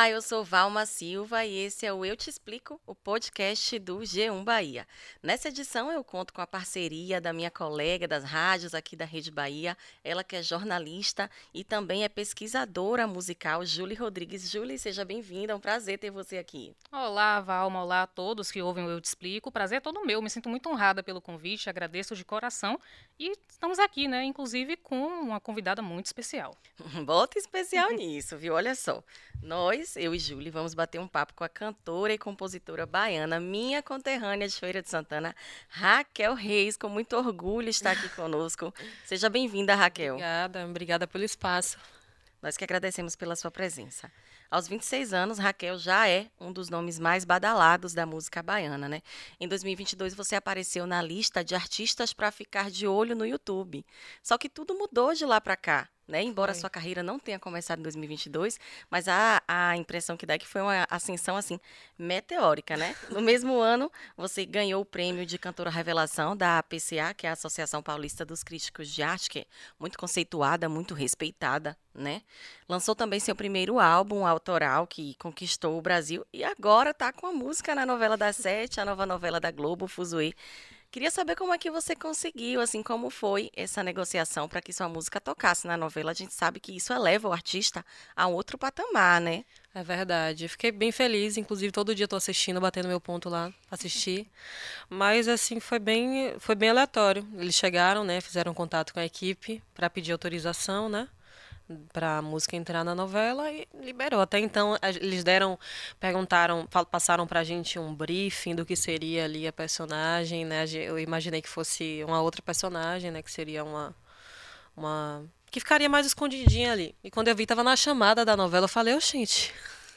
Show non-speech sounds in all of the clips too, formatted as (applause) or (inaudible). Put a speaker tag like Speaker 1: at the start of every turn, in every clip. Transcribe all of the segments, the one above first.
Speaker 1: Olá, eu sou Valma Silva e esse é o Eu Te Explico, o podcast do G1 Bahia. Nessa edição eu conto com a parceria da minha colega das rádios aqui da Rede Bahia, ela que é jornalista e também é pesquisadora musical, Julie Rodrigues. Julie, seja bem-vinda, é um prazer ter você aqui.
Speaker 2: Olá, Valma, olá a todos que ouvem o Eu Te Explico. prazer é todo meu, me sinto muito honrada pelo convite, agradeço de coração e estamos aqui, né, inclusive com uma convidada muito especial. (laughs)
Speaker 1: Bota especial nisso, viu? Olha só. Nós, eu e Júlia, vamos bater um papo com a cantora e compositora baiana, minha conterrânea de Feira de Santana, Raquel Reis, com muito orgulho está aqui (laughs) conosco. Seja bem-vinda, Raquel.
Speaker 3: Obrigada, obrigada pelo espaço.
Speaker 1: Nós que agradecemos pela sua presença. Aos 26 anos, Raquel já é um dos nomes mais badalados da música baiana, né? Em 2022, você apareceu na lista de artistas para ficar de olho no YouTube. Só que tudo mudou de lá para cá. Né? Embora a sua carreira não tenha começado em 2022, mas a, a impressão que dá é que foi uma ascensão assim meteórica, né? No mesmo (laughs) ano, você ganhou o prêmio de cantora revelação da APCA, que é a Associação Paulista dos Críticos de Arte, que é muito conceituada, muito respeitada, né? Lançou também seu primeiro álbum autoral que conquistou o Brasil e agora está com a música na novela das sete, a nova novela da Globo, Fuzue. Queria saber como é que você conseguiu, assim, como foi essa negociação para que sua música tocasse na novela. A gente sabe que isso eleva o artista a outro patamar, né?
Speaker 3: É verdade. fiquei bem feliz, inclusive todo dia estou assistindo, batendo meu ponto lá, assistir. (laughs) Mas assim foi bem, foi bem aleatório. Eles chegaram, né, fizeram contato com a equipe para pedir autorização, né? Para a música entrar na novela e liberou. Até então eles deram, perguntaram, passaram para a gente um briefing do que seria ali a personagem, né? Eu imaginei que fosse uma outra personagem, né? Que seria uma, uma que ficaria mais escondidinha ali. E quando eu vi, tava na chamada da novela, eu falei, oh, gente,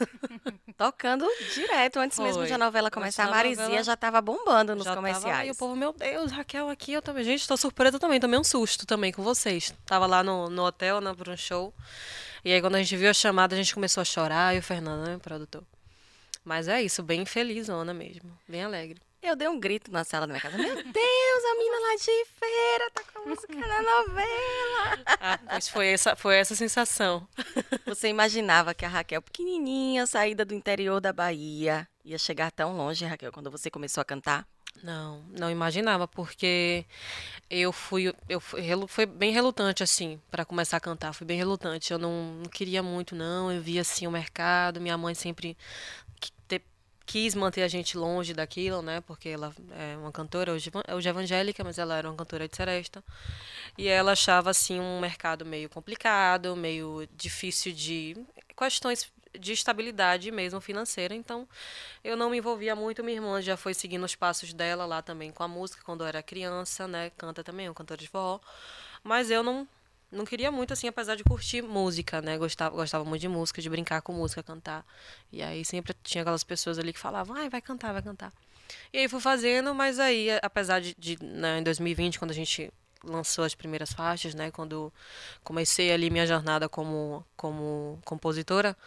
Speaker 3: (laughs)
Speaker 1: Tocando direto, antes Foi. mesmo de a novela começar. A Marizia novela... já estava bombando nos
Speaker 3: já
Speaker 1: comerciais.
Speaker 3: Tava, e o povo, meu Deus, Raquel aqui, eu também. Gente, estou surpresa também, tomei um susto também com vocês. Tava lá no, no hotel, na né, um show. E aí, quando a gente viu a chamada, a gente começou a chorar, e o Fernando, né, produtor. Mas é isso, bem felizona mesmo, bem alegre.
Speaker 1: Eu dei um grito na sala da minha casa. Meu Deus, a mina lá de feira tá com a música na novela.
Speaker 3: Ah, pois foi essa, foi essa sensação.
Speaker 1: Você imaginava que a Raquel, pequenininha, saída do interior da Bahia, ia chegar tão longe, Raquel, quando você começou a cantar?
Speaker 3: Não, não imaginava, porque eu fui, eu fui, foi bem relutante assim para começar a cantar, fui bem relutante. Eu não, não queria muito não, eu via assim o mercado, minha mãe sempre quis manter a gente longe daquilo, né? Porque ela é uma cantora hoje, hoje evangélica, mas ela era uma cantora de seresta. E ela achava assim um mercado meio complicado, meio difícil de questões de estabilidade mesmo financeira. Então, eu não me envolvia muito. Minha irmã já foi seguindo os passos dela lá também com a música quando eu era criança, né? Canta também, é um cantor de forró. Mas eu não não queria muito, assim, apesar de curtir música, né? Gostava, gostava muito de música, de brincar com música, cantar. E aí sempre tinha aquelas pessoas ali que falavam, ai, vai cantar, vai cantar. E aí fui fazendo, mas aí, apesar de, de né, em 2020, quando a gente lançou as primeiras faixas, né? Quando comecei ali minha jornada como, como compositora,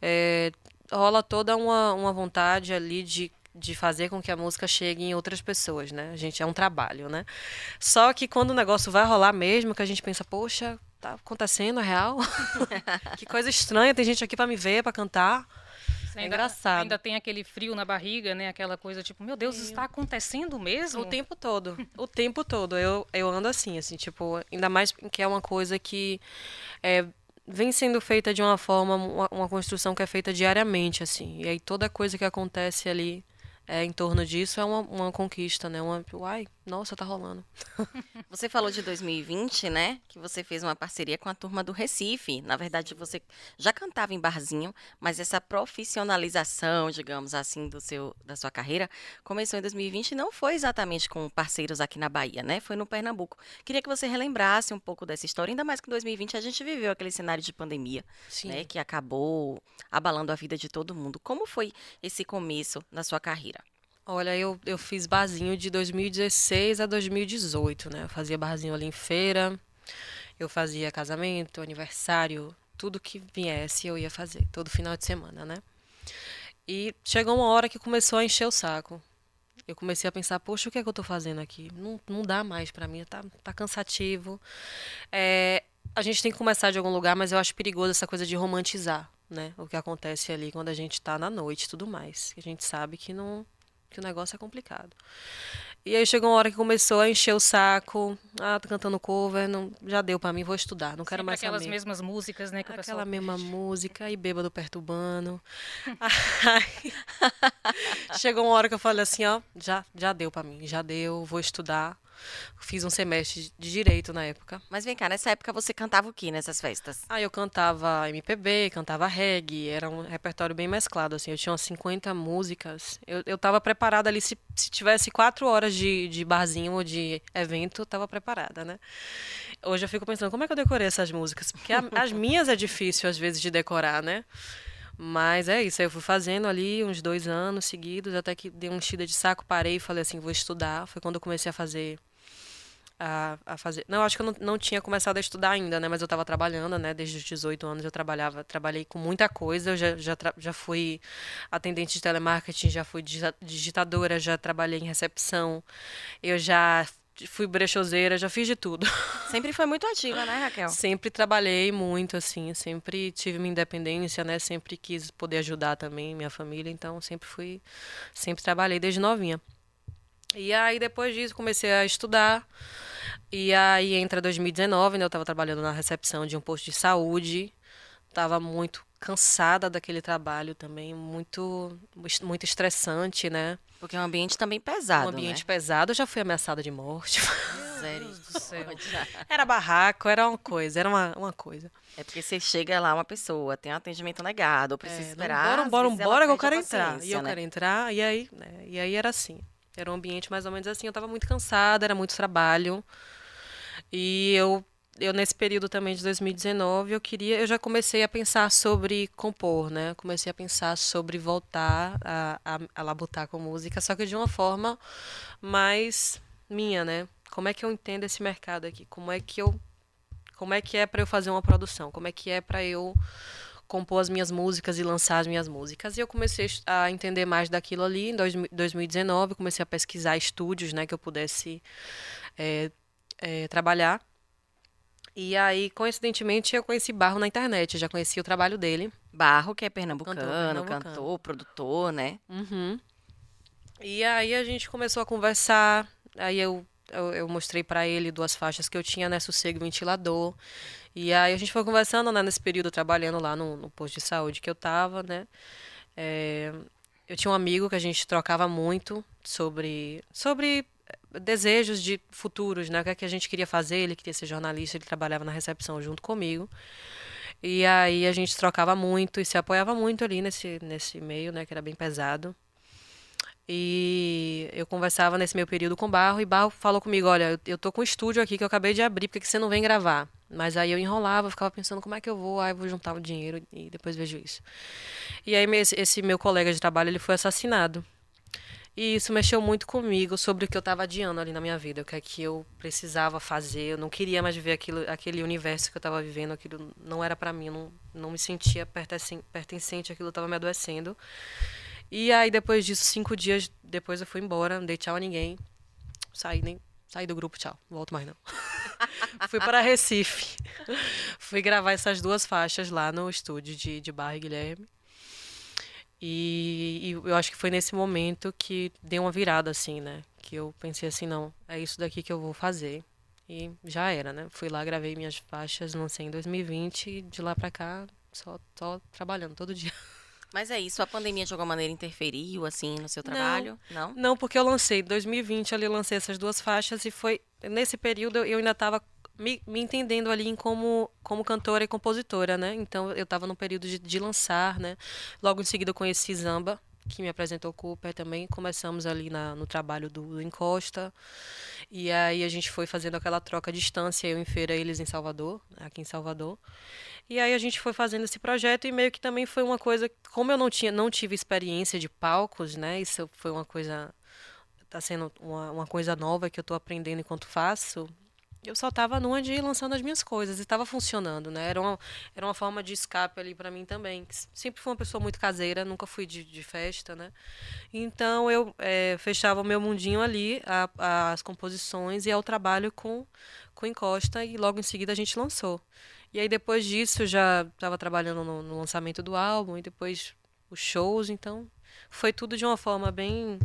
Speaker 3: é, rola toda uma, uma vontade ali de de fazer com que a música chegue em outras pessoas, né? A gente é um trabalho, né? Só que quando o negócio vai rolar mesmo, que a gente pensa, poxa, tá acontecendo, é real? (laughs) que coisa estranha, tem gente aqui para me ver, para cantar.
Speaker 2: é engraçado. Ainda tem aquele frio na barriga, né? Aquela coisa tipo, meu Deus, está acontecendo mesmo?
Speaker 3: O tempo todo. O tempo todo. Eu, eu ando assim, assim, tipo, ainda mais que é uma coisa que é, vem sendo feita de uma forma, uma, uma, construção que é feita diariamente, assim. E aí toda coisa que acontece ali é, em torno disso é uma, uma conquista, né? Uma, uai, nossa, tá rolando. (laughs)
Speaker 1: Você falou de 2020, né? Que você fez uma parceria com a turma do Recife. Na verdade, você já cantava em barzinho, mas essa profissionalização, digamos assim, do seu, da sua carreira começou em 2020 e não foi exatamente com parceiros aqui na Bahia, né? Foi no Pernambuco. Queria que você relembrasse um pouco dessa história, ainda mais que em 2020 a gente viveu aquele cenário de pandemia, Sim. né? Que acabou abalando a vida de todo mundo. Como foi esse começo na sua carreira?
Speaker 3: Olha, eu, eu fiz barzinho de 2016 a 2018, né? Eu fazia barzinho ali em feira. Eu fazia casamento, aniversário, tudo que viesse eu ia fazer, todo final de semana, né? E chegou uma hora que começou a encher o saco. Eu comecei a pensar, poxa, o que é que eu estou fazendo aqui? Não, não dá mais para mim, tá, tá cansativo. É, a gente tem que começar de algum lugar, mas eu acho perigoso essa coisa de romantizar, né? O que acontece ali quando a gente está na noite e tudo mais. A gente sabe que não que o negócio é complicado. E aí chegou uma hora que começou a encher o saco. Ah, tô cantando cover, não, já deu para mim, vou estudar, não quero
Speaker 2: Sempre
Speaker 3: mais
Speaker 2: aquelas
Speaker 3: saber.
Speaker 2: mesmas músicas, né, que
Speaker 3: Aquela mesma música e bêbado perturbando. (laughs) Aí, (laughs) chegou uma hora que eu falei assim, ó, já, já deu para mim, já deu, vou estudar. Fiz um semestre de direito na época.
Speaker 1: Mas vem cá, nessa época você cantava o que nessas festas?
Speaker 3: Aí eu cantava MPB, cantava reggae, era um repertório bem mesclado, assim. Eu tinha umas 50 músicas. Eu, eu tava preparada ali, se, se tivesse quatro horas de, de barzinho ou de evento, eu tava preparada, né? Hoje eu fico pensando, como é que eu decorei essas músicas? Porque a- as (laughs) minhas é difícil, às vezes, de decorar, né? Mas é isso, aí eu fui fazendo ali uns dois anos seguidos, até que dei um enchida de saco, parei e falei assim, vou estudar. Foi quando eu comecei a fazer a, a fazer. Não, acho que eu não, não tinha começado a estudar ainda, né? Mas eu estava trabalhando, né? Desde os 18 anos eu trabalhava, trabalhei com muita coisa. Eu já, já, já fui atendente de telemarketing, já fui digita- digitadora, já trabalhei em recepção, eu já fui brechoseira, já fiz de tudo. (laughs)
Speaker 1: Sempre foi muito ativa, né, Raquel?
Speaker 3: Sempre trabalhei muito, assim, sempre tive minha independência, né? Sempre quis poder ajudar também minha família, então sempre fui, sempre trabalhei desde novinha. E aí depois disso comecei a estudar. E aí entra 2019, né? Eu estava trabalhando na recepção de um posto de saúde. Tava muito cansada daquele trabalho também, muito muito estressante, né?
Speaker 1: Porque é um ambiente também pesado,
Speaker 3: um ambiente
Speaker 1: né?
Speaker 3: pesado, eu já fui ameaçada de morte. (laughs)
Speaker 1: Misericórdia. (laughs)
Speaker 3: era barraco, era uma coisa, era uma, uma coisa.
Speaker 1: É porque você chega lá, uma pessoa, tem um atendimento negado, precisa
Speaker 3: É,
Speaker 1: esperar.
Speaker 3: Bora, bora, bora que eu quero entrar. E eu
Speaker 1: né?
Speaker 3: quero entrar, e aí, né, e aí era assim. Era um ambiente mais ou menos assim. Eu tava muito cansada, era muito trabalho. E eu, eu nesse período também de 2019, eu queria, eu já comecei a pensar sobre compor, né? Comecei a pensar sobre voltar a, a, a labutar com música, só que de uma forma mais minha, né? Como é que eu entendo esse mercado aqui? Como é que eu como é que é para eu fazer uma produção? Como é que é para eu compor as minhas músicas e lançar as minhas músicas? E eu comecei a entender mais daquilo ali em dois- 2019, comecei a pesquisar estúdios, né, que eu pudesse é, é, trabalhar. E aí, coincidentemente, eu conheci Barro na internet, já conheci o trabalho dele.
Speaker 1: Barro, que é pernambucano,
Speaker 3: Cantor
Speaker 1: cantor,
Speaker 3: pernambucano.
Speaker 1: produtor, né?
Speaker 3: Uhum. E aí a gente começou a conversar. Aí eu, eu, eu mostrei pra ele duas faixas que eu tinha, né? Sossego e ventilador. E aí a gente foi conversando, né? Nesse período, trabalhando lá no, no posto de saúde que eu tava, né? É, eu tinha um amigo que a gente trocava muito sobre, sobre eh, desejos de futuros, né? O que é que a gente queria fazer. Ele queria ser jornalista, ele trabalhava na recepção junto comigo. E aí a gente trocava muito e se apoiava muito ali nesse, nesse meio, né? Que era bem pesado. E eu conversava nesse meu período com Barro, e Barro falou comigo, olha, eu- tô com um estúdio aqui que eu acabei de abrir, por que você não vem gravar? Mas aí eu enrolava, eu ficava pensando como é que eu vou, aí eu vou juntar o dinheiro e depois vejo isso. E aí esse, meu colega de trabalho, ele foi assassinado. E isso mexeu muito comigo sobre o que eu estava adiando ali na minha vida, o que é que eu precisava fazer. Eu não queria mais viver aquilo, aquele universo que eu estava vivendo, aquilo não era para mim, não, não me sentia pertencen- pertencente, aquilo estava me adoecendo. E aí depois disso, cinco dias depois eu fui embora, não dei tchau a ninguém. Saí, nem, saí do grupo, tchau, não volto mais não. (laughs) fui para Recife. (laughs) fui gravar essas duas faixas lá no estúdio de, de Barra e Guilherme. E, e eu acho que foi nesse momento que deu uma virada, assim, né? Que eu pensei assim, não, é isso daqui que eu vou fazer. E já era, né? Fui lá, gravei minhas faixas, lancei em 2020 e de lá pra cá, só, só trabalhando todo dia. (laughs)
Speaker 1: Mas é isso, a pandemia de alguma maneira interferiu, assim, no seu trabalho? Não?
Speaker 3: Não, porque eu lancei, em 2020 ali eu lancei essas duas faixas e foi, nesse período eu- ainda estava me, me entendendo ali em como, como cantora e compositora, né? Então eu estava no período de, de lançar, né? Logo em seguida eu conheci Zamba, que me apresentou Cooper também. Começamos ali na, no trabalho do, do Encosta. E aí a gente foi fazendo aquela troca à distância, eu em feira, eles em Salvador, aqui em Salvador. E aí a gente foi fazendo esse projeto e meio que também foi uma coisa, como eu não tinha, não tive experiência de palcos, né? Isso foi uma coisa tá sendo uma, uma coisa nova que eu estou aprendendo enquanto faço. Eu só estava numa de ir lançando as minhas coisas e estava funcionando, né? Era uma, era uma forma de escape ali para mim também. Sempre fui uma pessoa muito caseira, nunca fui de, de festa, né? Então eu é, fechava o meu mundinho ali, a, as composições e ao trabalho com, com Encosta e logo em seguida a gente lançou. E aí depois disso já estava trabalhando no, no lançamento do álbum e depois os shows, então foi tudo de uma forma bem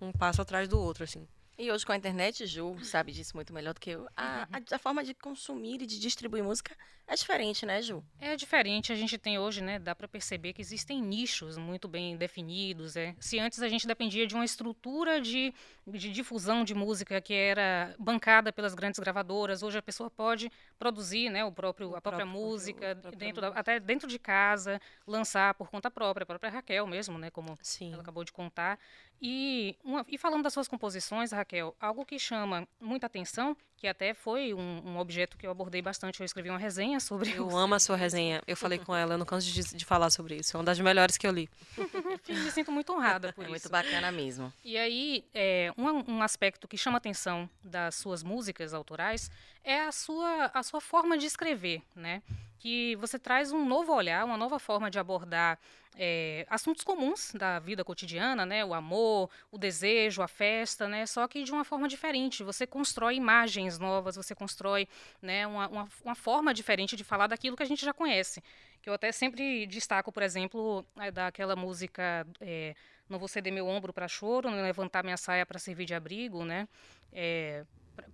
Speaker 3: um passo atrás do outro, assim.
Speaker 1: E hoje com a internet, Ju sabe disso muito melhor do que eu. A, a, a, forma de consumir e de distribuir música é diferente, né, Ju?
Speaker 2: É diferente. A gente tem hoje, né, dá para perceber que existem nichos muito bem definidos. É. Se antes a gente dependia de uma estrutura de, de difusão de música que era bancada pelas grandes gravadoras, hoje a pessoa pode produzir, né, o próprio, o a própria próprio, música, próprio dentro da, até dentro de casa, lançar por conta própria, a própria Raquel mesmo, né, como Sim. ela acabou de contar. E, uma, e falando das suas composições, Raquel, algo que chama muita atenção, que até foi um, um, objeto que eu abordei bastante, eu escrevi uma resenha sobre
Speaker 3: Eu amo a sua resenha, eu falei com ela, eu não canso de, de falar sobre isso, é uma das melhores que eu li. (laughs)
Speaker 2: Me sinto muito honrada por
Speaker 1: é
Speaker 2: isso.
Speaker 1: Muito bacana mesmo.
Speaker 2: E aí, é, um, um aspecto que chama atenção das suas músicas autorais é a sua, a sua forma de escrever, né? Que você traz um novo olhar, uma nova forma de abordar é, assuntos comuns da vida cotidiana, né? O amor, o desejo, a festa, né? Só que de uma forma diferente. Você constrói imagens novas, você constrói né, uma, uma, uma forma diferente de falar daquilo que a gente já conhece. Que eu até sempre destaco, por exemplo, daquela música é, Não Vou Ceder Meu Ombro para Choro, Não Levantar Minha Saia para Servir de Abrigo, né? É,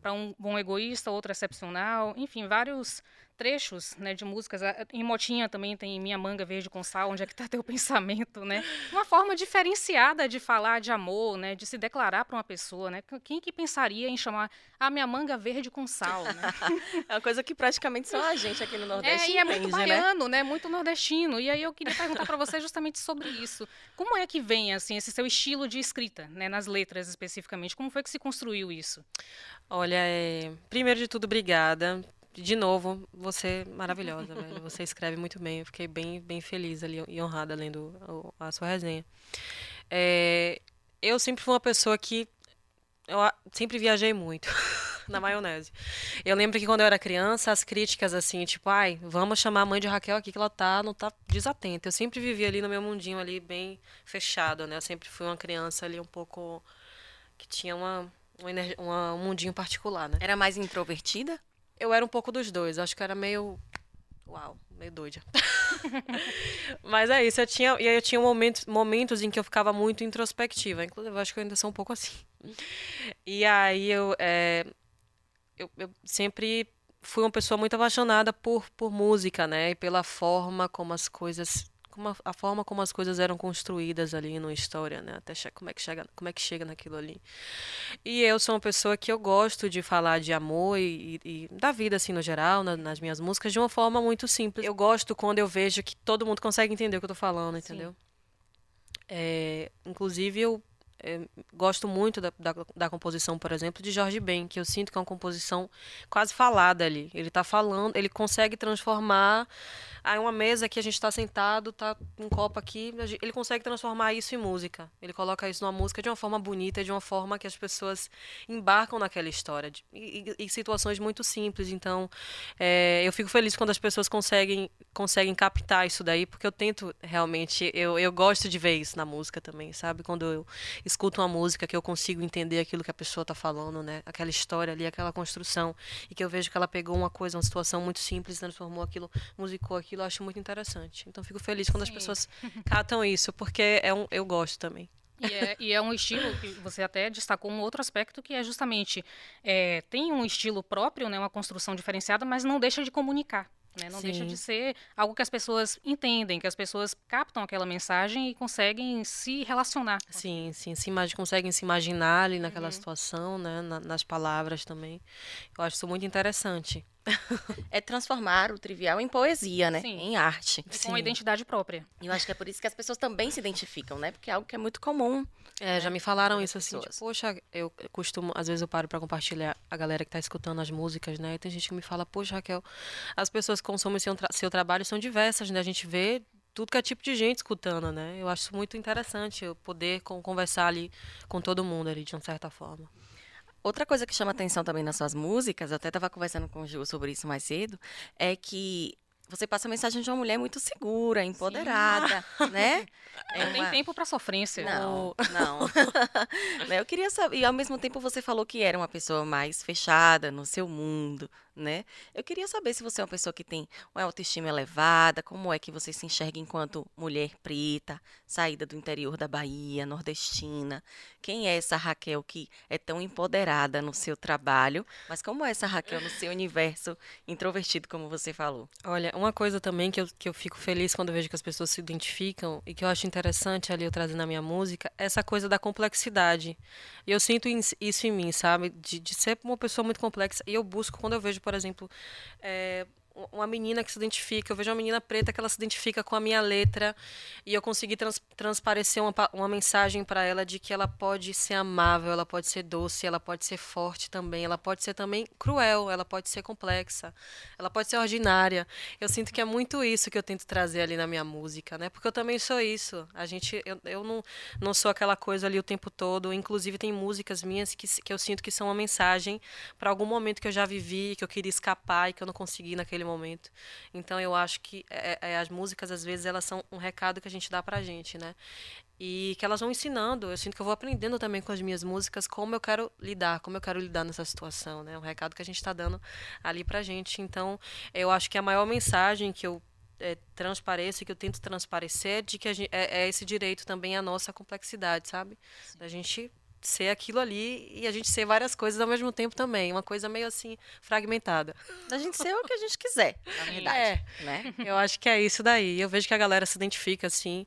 Speaker 2: para um bom egoísta, outro excepcional, enfim, vários trechos né, de músicas. Em Motinha também tem Minha Manga Verde com Sal, onde é que está teu (laughs) pensamento, né? Uma forma diferenciada de falar de amor, né? De se declarar para uma pessoa, né? Quem que pensaria em chamar a minha manga verde com sal, né? (laughs)
Speaker 1: é uma coisa que praticamente só a gente aqui no Nordeste
Speaker 2: É,
Speaker 1: e
Speaker 2: é muito né? baiano, né? Muito nordestino. E aí eu queria perguntar para você justamente sobre isso. Como é que vem, assim, esse seu estilo de escrita, né? Nas letras, especificamente. Como foi que se construiu isso?
Speaker 3: Olha, é... primeiro de tudo, obrigada de novo, você é maravilhosa, velho. Você escreve muito bem. Eu fiquei bem, bem feliz ali e honrada lendo a, sua resenha. É, eu sempre fui uma pessoa que eu sempre viajei muito (laughs) na maionese. Eu lembro que quando eu era criança, as críticas assim, tipo, ai, vamos chamar a mãe de Raquel aqui que ela tá, não tá desatenta. Eu sempre vivi ali no meu mundinho ali bem fechado, né? Eu sempre fui uma criança ali um pouco que tinha uma, um mundinho particular, né?
Speaker 1: Era mais introvertida?
Speaker 3: Eu era um pouco dos dois. Acho que era meio. Uau, meio doida. (laughs) Mas é isso, eu tinha. E aí eu tinha momentos, momentos em que eu ficava muito introspectiva. Inclusive, eu acho que eu ainda sou um pouco assim. E aí eu. É, eu, eu sempre fui uma pessoa muito apaixonada por, por música, né? E pela forma como as coisas como a, a, forma como as coisas eram construídas ali numa história, né? Até como é que chega, como é que chega naquilo ali. E eu sou uma pessoa que eu gosto de falar de amor e, e da vida assim no geral, na, nas minhas músicas de uma forma muito simples. Eu gosto quando eu vejo que todo mundo consegue entender o que eu tô falando, entendeu? É, inclusive eu é, gosto muito da, da, da, composição, por exemplo, de Jorge Ben, que eu sinto que é uma composição quase falada ali. Ele está falando, ele consegue transformar Aí uma mesa que a gente está sentado, tá um copo aqui, ele consegue transformar isso em música. Ele coloca isso numa música de uma forma bonita, de uma forma que as pessoas embarcam naquela história, de, e, e, situações muito simples. Então, é, eu fico feliz quando as pessoas conseguem conseguem captar isso daí, porque eu tento realmente, eu, eu gosto de ver isso na música também, sabe? Quando eu escuto uma música que eu consigo entender aquilo que a pessoa está falando, né? Aquela história ali, aquela construção, e que eu vejo que ela pegou uma coisa, uma situação muito simples, transformou aquilo, musicou aquilo eu acho muito interessante. Então fico feliz quando Sim. as pessoas catam isso, porque é um, eu gosto também.
Speaker 2: E é, e é, um estilo que você até destacou um outro aspecto que é justamente é, tem um estilo próprio, né, uma construção diferenciada, mas não deixa de comunicar. Né? Não Sim. deixa de ser algo que as pessoas entendem, que as pessoas captam aquela mensagem e conseguem se relacionar.
Speaker 3: Sim, sim, se conseguem se imaginar ali naquela uhum. situação, né? Na, nas palavras também. Eu acho isso muito interessante. (laughs)
Speaker 1: é transformar o trivial em poesia, né? Sim. Em arte.
Speaker 2: com uma identidade própria.
Speaker 1: E eu acho que é por isso que as pessoas também se identificam, né? Porque é algo que é muito comum.
Speaker 3: É, né? já me falaram isso assim, tipo, poxa, eu costumo, às vezes eu paro para compartilhar a galera que tá escutando as músicas, né? E tem gente que me fala, poxa, Raquel, as pessoas que consomem seu, tra seu trabalho são diversas, né? A gente vê tudo que é tipo de gente escutando, né? Eu acho muito interessante eu poder conversar ali com todo mundo ali, de uma certa forma.
Speaker 1: Outra coisa que chama atenção também nas suas músicas, eu até estava conversando com o Ju sobre isso mais cedo, é que você passa a mensagem de uma mulher muito segura, empoderada, (laughs) né?
Speaker 2: É não tem tempo para sofrência.
Speaker 1: Não, não. (laughs) Né, eu queria saber, e ao mesmo tempo você falou que era uma pessoa mais fechada no seu mundo, né? Eu queria saber se você é uma pessoa que tem uma autoestima elevada, como é que você se enxerga enquanto mulher preta, saída do interior da Bahia, nordestina. Quem é essa Raquel que é tão empoderada no seu trabalho, mas como é essa Raquel no seu universo introvertido, como você falou?
Speaker 3: Olha, uma coisa também que eu, que eu fico feliz quando vejo que as pessoas se identificam e que eu acho interessante ali eu trazer na minha música, é essa coisa da complexidade. E eu sinto isso em mim, sabe? De, de ser uma pessoa muito complexa. E eu busco, quando eu vejo, por exemplo, é, uma menina que se identifica, eu vejo uma menina preta que ela se identifica com a minha letra e eu consegui trans, transparecer uma, uma mensagem para ela de que ela pode ser amável, ela pode ser doce, ela pode ser forte também, ela pode ser também cruel, ela pode ser complexa, ela pode ser ordinária. Eu sinto que é muito isso que eu tento trazer ali na minha música, né? Porque eu também sou isso. A gente, eu, eu não, não sou aquela coisa ali o tempo todo. Inclusive tem músicas minhas que, que eu sinto que são uma mensagem para algum momento que eu já vivi, que eu queria escapar e que eu não consegui naquele momento. Então eu acho que é, é, as músicas às vezes elas são um recado que a gente dá pra gente, né? E que elas vão ensinando. Eu sinto que eu vou aprendendo também com as minhas músicas como eu quero lidar, como eu quero lidar nessa situação, né? Um recado que a gente está dando ali pra gente. Então, eu acho que a maior mensagem que eu é, transpareço que eu tento transparecer é de que gente, é, é, esse direito também à nossa complexidade, sabe? Sim. Da gente ser aquilo ali e a gente ser várias coisas ao mesmo tempo também. Uma coisa meio assim, fragmentada.
Speaker 1: A gente ser o que a gente quiser, na verdade. É,
Speaker 3: né? Eu acho que é isso daí. Eu vejo que a galera se identifica assim.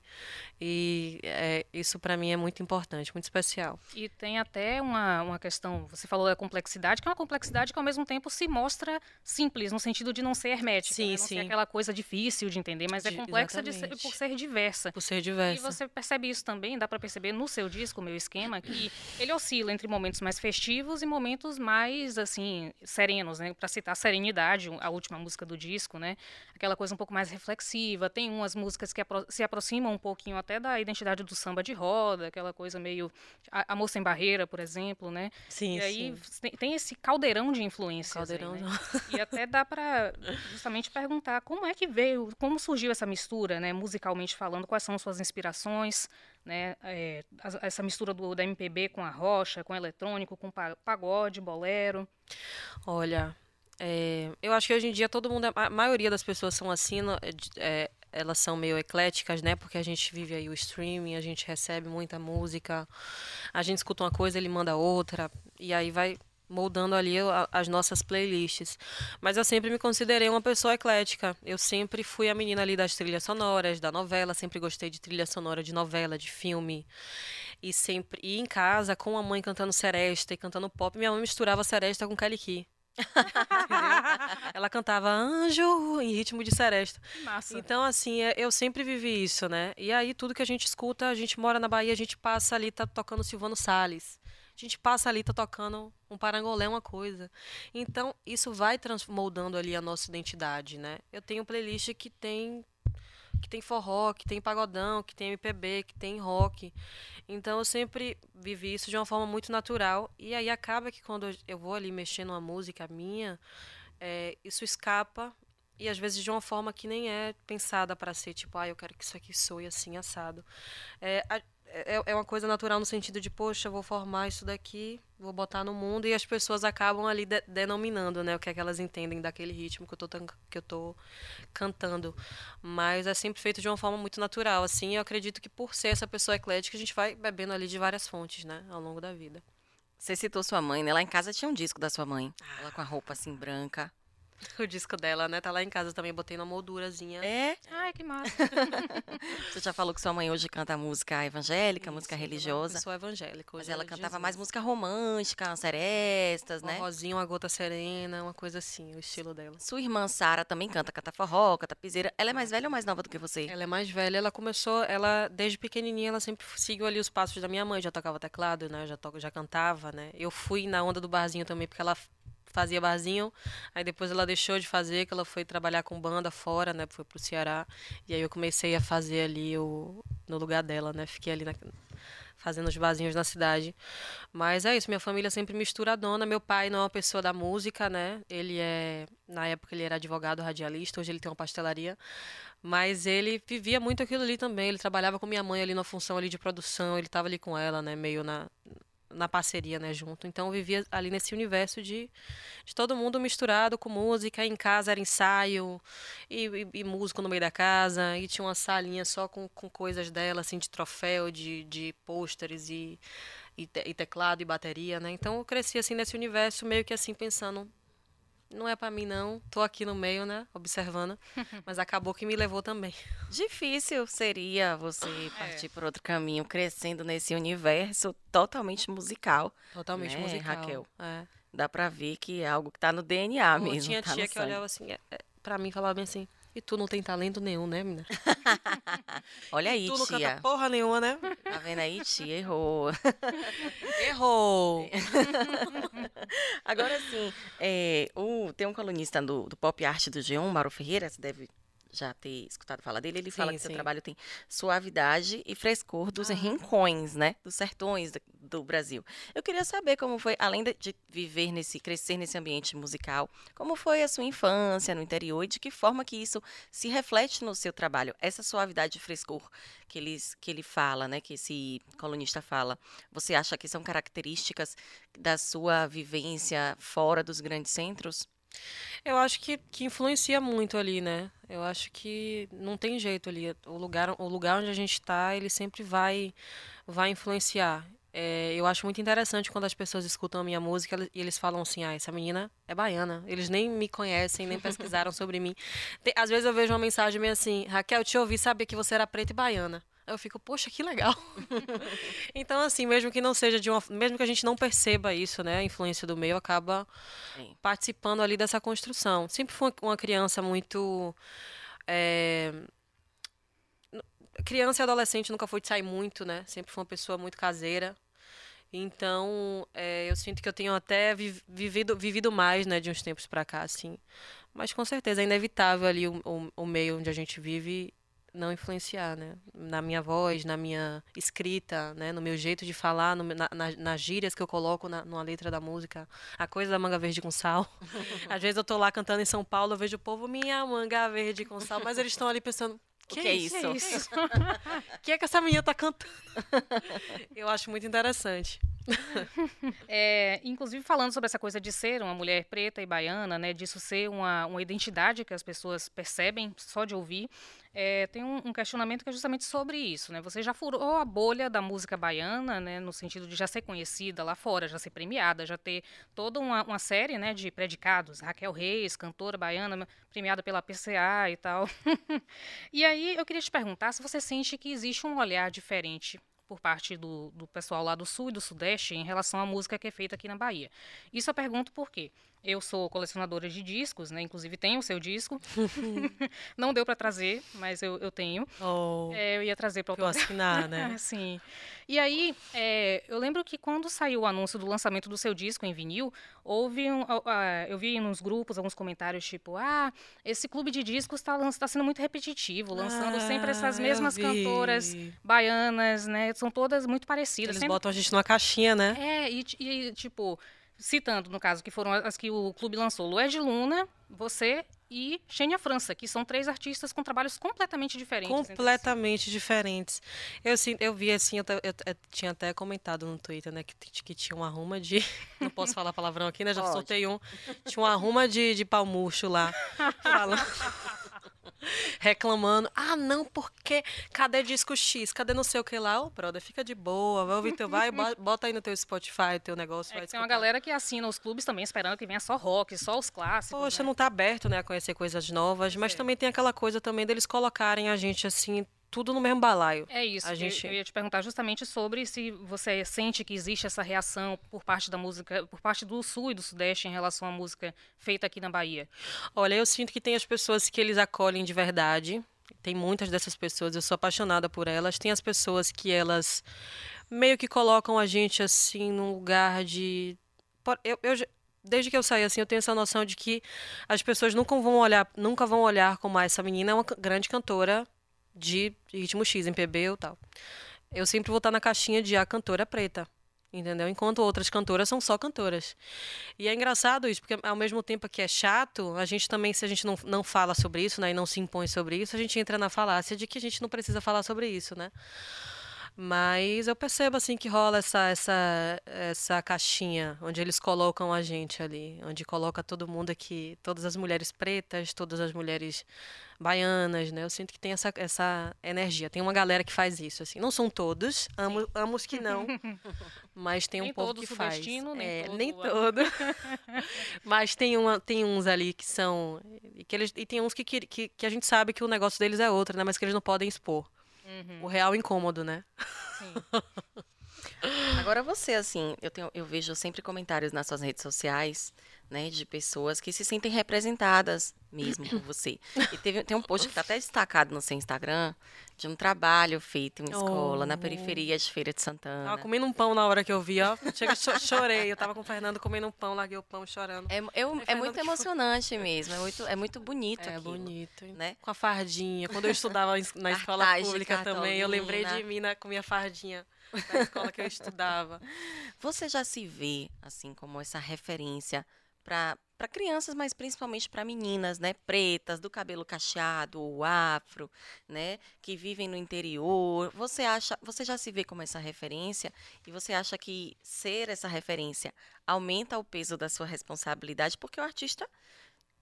Speaker 3: E é, isso para mim é muito importante, muito especial.
Speaker 2: E tem até uma, uma questão, você falou da complexidade, que é uma complexidade que ao mesmo tempo se mostra simples, no sentido de não ser hermética, sim, né? não sim. ser aquela coisa difícil de entender, mas é complexa ser, por ser diversa.
Speaker 3: Por ser diversa.
Speaker 2: E você percebe isso também, dá para perceber no seu disco, meu esquema, que ele oscila entre momentos mais festivos e momentos mais, assim, serenos, né? Para citar Serenidade, a última música do disco, né? Aquela coisa um pouco mais reflexiva. Tem umas músicas que apro se aproximam um pouquinho até da identidade do samba de roda, aquela coisa meio. A, a Moça em Barreira, por exemplo, né?
Speaker 3: Sim,
Speaker 2: e aí
Speaker 3: sim.
Speaker 2: tem esse caldeirão de influências.
Speaker 3: Caldeirão. Aí,
Speaker 2: né? E até dá para justamente perguntar como é que veio, como surgiu essa mistura, né? Musicalmente falando, quais são suas inspirações, né? É, essa mistura do, da MPB com a rocha, com eletrônico, com pagode, bolero.
Speaker 3: Olha, é, eu acho que hoje em dia todo mundo, a maioria das pessoas são assim, é, elas são meio ecléticas, né? Porque a gente vive aí o streaming, a gente recebe muita música, a gente escuta uma coisa, ele manda outra, e aí vai moldando ali as nossas playlists. Mas eu sempre me considerei uma pessoa eclética. Eu sempre fui a menina ali das trilhas sonoras, da novela, sempre gostei de trilha sonora de novela, de filme. E sempre e em casa com a mãe cantando seresta e cantando pop, minha mãe misturava seresta com Key. (laughs) Ela cantava anjo em ritmo de seresta.
Speaker 2: Massa.
Speaker 3: Então, assim, é, eu sempre vivi isso, né? E aí, tudo que a gente escuta, a gente mora na Bahia, a gente passa ali, tá tocando Silvano Salles. A gente passa ali, tá tocando um parangolé, uma coisa. Então, isso vai moldando ali a nossa identidade, né? Eu tenho playlist que tem que tem forró, que tem pagodão, que tem MPB, que tem rock. Então eu sempre vivi isso de uma forma muito natural. E aí acaba que quando eu vou ali mexer numa música minha, é, isso escapa e às vezes de uma forma que nem é pensada para ser tipo, ah, eu quero que isso aqui soe assim assado. É, é, é uma coisa natural no sentido de, poxa, vou formar isso daqui, vou botar no mundo e as pessoas acabam ali de, denominando, né, o que é que elas entendem daquele ritmo que eu tô que eu tô cantando. Mas é sempre feito de uma forma muito natural, assim. Eu acredito que por ser essa pessoa eclética, a gente vai bebendo ali de várias fontes, né, ao longo da vida.
Speaker 1: Você citou sua mãe, né? Lá em casa tinha um disco da sua mãe. Ela com a roupa assim branca. (laughs)
Speaker 3: O disco dela, né? Tá lá em casa também, botei na moldurazinha.
Speaker 1: É?
Speaker 2: Ai, que massa. (laughs)
Speaker 1: Você já falou que sua mãe hoje canta música evangélica,
Speaker 3: Isso,
Speaker 1: música religiosa.
Speaker 3: Eu sou evangélica.
Speaker 1: Mas ela cantava Jesus. mais música romântica, serestas, né?
Speaker 3: Um rosinho, uma gota serena, uma coisa assim, o estilo dela.
Speaker 1: Sua irmã Sara também canta canta forró, canta piseira. Ela é mais velha ou mais nova do que você?
Speaker 3: Ela é mais velha. Ela começou, ela desde pequenininha, ela sempre seguiu ali os passos da minha mãe. Já tocava teclado, né? Já, to, já cantava, né? Eu fui na onda do barzinho também, porque ela fazia barzinho, aí depois ela deixou de fazer, que ela foi trabalhar com banda fora, né, foi pro Ceará, e aí eu comecei a fazer ali o no lugar dela, né, fiquei ali na, fazendo os vasinhos na cidade. Mas é isso, minha família sempre misturadona. Meu pai não é uma pessoa da música, né? Ele é, na época ele era advogado radialista, hoje ele tem uma pastelaria. Mas ele vivia muito aquilo ali também. Ele trabalhava com minha mãe ali na função ali de produção, ele estava ali com ela, né, meio na na parceria, né, junto. Então eu vivia ali nesse universo de, de todo mundo misturado com música. Em casa era ensaio e, e, e músico no meio da casa. E tinha uma salinha só com, com coisas dela, assim, de troféu, de, de pôsteres e, e, te, e teclado e bateria, né? Então eu cresci assim nesse universo meio que assim pensando não é para mim não, tô aqui no meio, né, observando, (laughs) mas acabou que me levou também.
Speaker 1: Difícil seria você é. partir é. por outro caminho, crescendo nesse universo totalmente musical.
Speaker 3: Totalmente
Speaker 1: né,
Speaker 3: musical.
Speaker 1: Raquel. É. Dá pra ver que é algo que tá no DNA
Speaker 3: Pô,
Speaker 1: mesmo.
Speaker 3: Tinha
Speaker 1: tá
Speaker 3: tia que
Speaker 1: sangue.
Speaker 3: olhava assim, é, é, pra mim falava bem assim, e tu não tem talento nenhum, né, menina? (laughs)
Speaker 1: Olha aí,
Speaker 3: tu não
Speaker 1: tia.
Speaker 3: canta porra nenhuma, né?
Speaker 1: Tá vendo aí, tia? Errou. (laughs)
Speaker 3: Errou! (laughs)
Speaker 1: Agora sim, é, o, tem um colunista do, do Pop Art do G1, Mauro Ferreira, você deve já ter escutado falar dele, ele sim, fala que sim. seu trabalho tem suavidade e frescor dos ah. rincões, né? Dos sertões do, do, Brasil. Eu queria saber como foi, além de viver nesse, crescer nesse ambiente musical, como foi a sua infância no interior e de que forma que isso se reflete no seu trabalho. Essa suavidade e frescor que ele, que ele fala, né? Que esse colunista fala. Você acha que são características da sua vivência fora dos grandes centros?
Speaker 3: Eu acho que, que influencia muito ali, né? Eu acho que não tem jeito ali. O lugar, o lugar onde a gente está, ele sempre vai, vai influenciar. É, eu acho muito interessante quando as pessoas escutam a minha música e eles falam assim: ah, essa menina é baiana. Eles nem me conhecem, nem pesquisaram sobre mim. Tem, às vezes eu vejo uma mensagem meio assim: Raquel, te ouvi, sabia que você era preta e baiana eu fico, poxa, que legal. (laughs) então, assim, mesmo que não seja de uma. Mesmo que a gente não perceba isso, né? A influência do meio acaba Sim. participando ali dessa construção. Sempre fui uma criança muito. É... Criança e adolescente nunca foi de sair muito, né? Sempre fui uma pessoa muito caseira. Então, é, eu sinto que eu tenho até vivido, vivido mais, né, de uns tempos para cá, assim. Mas com certeza é inevitável ali o, o, o meio onde a gente vive não influenciar, né? Na minha voz, na minha escrita, né? No meu jeito de falar, no, na, na, nas gírias que eu coloco na, numa letra da música. A coisa da manga verde com sal. (laughs) Às vezes eu tô lá cantando em São Paulo, eu vejo o povo, minha manga verde com sal, mas eles estão ali pensando, que, que é isso? O (laughs) que é que essa menina tá cantando? (laughs) eu acho muito interessante.
Speaker 2: é, inclusive falando sobre essa coisa de ser uma mulher preta e baiana, né, disso ser uma, uma identidade que as pessoas percebem só de ouvir, é, tem um, um, questionamento que é justamente sobre isso, né? Você já furou a bolha da música baiana, né, no sentido de já ser conhecida lá fora, já ser premiada, já ter toda uma, uma série, né, de predicados, Raquel Reis, cantora baiana, premiada pela PCA e tal. (laughs) e aí eu queria te perguntar se você sente que existe um olhar diferente por parte do, do pessoal lá do Sul e do Sudeste em relação à música que é feita aqui na Bahia. Isso eu pergunto por quê? Eu sou colecionadora de discos, né? Inclusive tenho o seu disco. (laughs) Não deu para trazer, mas eu, eu tenho.
Speaker 3: Oh,
Speaker 2: é, eu ia trazer para
Speaker 3: assinar, né? (laughs)
Speaker 2: Sim. E aí, é, eu lembro que quando saiu o anúncio do lançamento do seu disco em vinil, houve um, uh, eu vi nos grupos alguns comentários tipo, ah, esse clube de discos está tá sendo muito repetitivo, lançando ah, sempre essas mesmas cantoras baianas, né? São todas muito parecidas.
Speaker 3: Eles
Speaker 2: sempre...
Speaker 3: botam a gente numa caixinha, né?
Speaker 2: É, e, e tipo citando, no caso, que foram as que o clube lançou, Lued Luna, você e Xenia França, que são três artistas com trabalhos completamente diferentes.
Speaker 3: Completamente si. diferentes. Eu, assim, eu vi assim, eu, eu, eu, tinha até comentado no Twitter, né, que, que tinha uma arruma de. (laughs) Não posso falar palavrão aqui, né? Já Pode. soltei um. Tinha uma arruma de, de pau murcho lá. (laughs) falando. (laughs) reclamando. Ah, não, porque cadê disco X? Cadê não sei o que lá? Ô, oh, brother, fica de boa, vai ouvir teu, vai, (laughs) bota aí no teu Spotify, teu negócio.
Speaker 2: É tem uma galera que assina os clubes também esperando que venha só rock, só os clássicos.
Speaker 3: Poxa,
Speaker 2: né?
Speaker 3: não tá aberto, né, a conhecer coisas novas, mas também tem aquela coisa também deles colocarem a gente assim tudo no mesmo balaio.
Speaker 2: É isso. A gente... Eu ia te perguntar justamente sobre se você sente que existe essa reação por parte da música, por parte do Sul e do Sudeste em relação à música feita aqui na Bahia.
Speaker 3: Olha, eu sinto que tem as pessoas que eles acolhem de verdade. Tem muitas dessas pessoas, eu sou apaixonada por elas. Tem as pessoas que elas meio que colocam a gente assim num lugar de. Eu, eu, desde que eu saí assim, eu tenho essa noção de que as pessoas nunca vão olhar, nunca vão olhar como ah, essa menina é uma grande cantora de ritmo X, MPB ou tal. eu sempre vou estar na caixinha de a cantora preta. Entendeu? Enquanto outras cantoras são só cantoras. E é engraçado isso, porque ao mesmo tempo que é chato, a gente também, se a gente não, não fala sobre isso, né, e não se impõe sobre isso, a gente entra na falácia de que a gente não precisa falar sobre isso, né? Mas eu percebo assim que rola essa, essa, essa caixinha onde eles colocam a gente ali, onde coloca todo mundo aqui, todas as mulheres pretas, todas as mulheres baianas, né? Eu sinto que tem essa, essa energia. Tem uma galera que faz isso, assim. Não são todos, amo, amo os que não, (laughs) mas tem um
Speaker 2: nem
Speaker 3: povo que faz.
Speaker 2: sudestino, nem
Speaker 3: É,
Speaker 2: todo
Speaker 3: nem todo. (laughs) (laughs) mas tem, uma, tem uns ali que são. E, que eles, e tem uns que, que, que, que a gente sabe que o negócio deles é outro, né? Mas que eles não podem expor.
Speaker 2: Uhum,
Speaker 3: O real incômodo, né?
Speaker 2: sim. (laughs)
Speaker 1: Agora você, assim, eu, tenho, eu vejo sempre comentários nas suas redes sociais, né, de pessoas que se sentem representadas mesmo por você. E teve, tem um post que está até destacado no seu Instagram, de um trabalho feito em escola, na
Speaker 3: Oh.
Speaker 1: periferia de Feira de Santana.
Speaker 3: Tava comendo um pão na hora que eu vi, ó. Chega, cho- chorei. Eu tava com o Fernando comendo um pão, larguei o pão chorando.
Speaker 1: É, eu- é
Speaker 3: Fernando,
Speaker 1: muito
Speaker 3: foi?
Speaker 1: emocionante mesmo, é muito, é muito bonito
Speaker 3: É
Speaker 1: aquilo,
Speaker 3: bonito.
Speaker 1: né?
Speaker 3: Com a fardinha. Quando eu estudava na escola
Speaker 1: Cartaz
Speaker 3: pública também, eu lembrei de mim na, com minha fardinha na escola que eu estudava. (laughs)
Speaker 1: Você já se vê, assim, como essa referência para crianças, mas principalmente para meninas, né? Pretas, do cabelo cacheado ou afro, né? Que vivem no interior. Você acha, você já se vê como essa referência? E você acha que ser essa referência aumenta o peso da sua responsabilidade? Porque o artista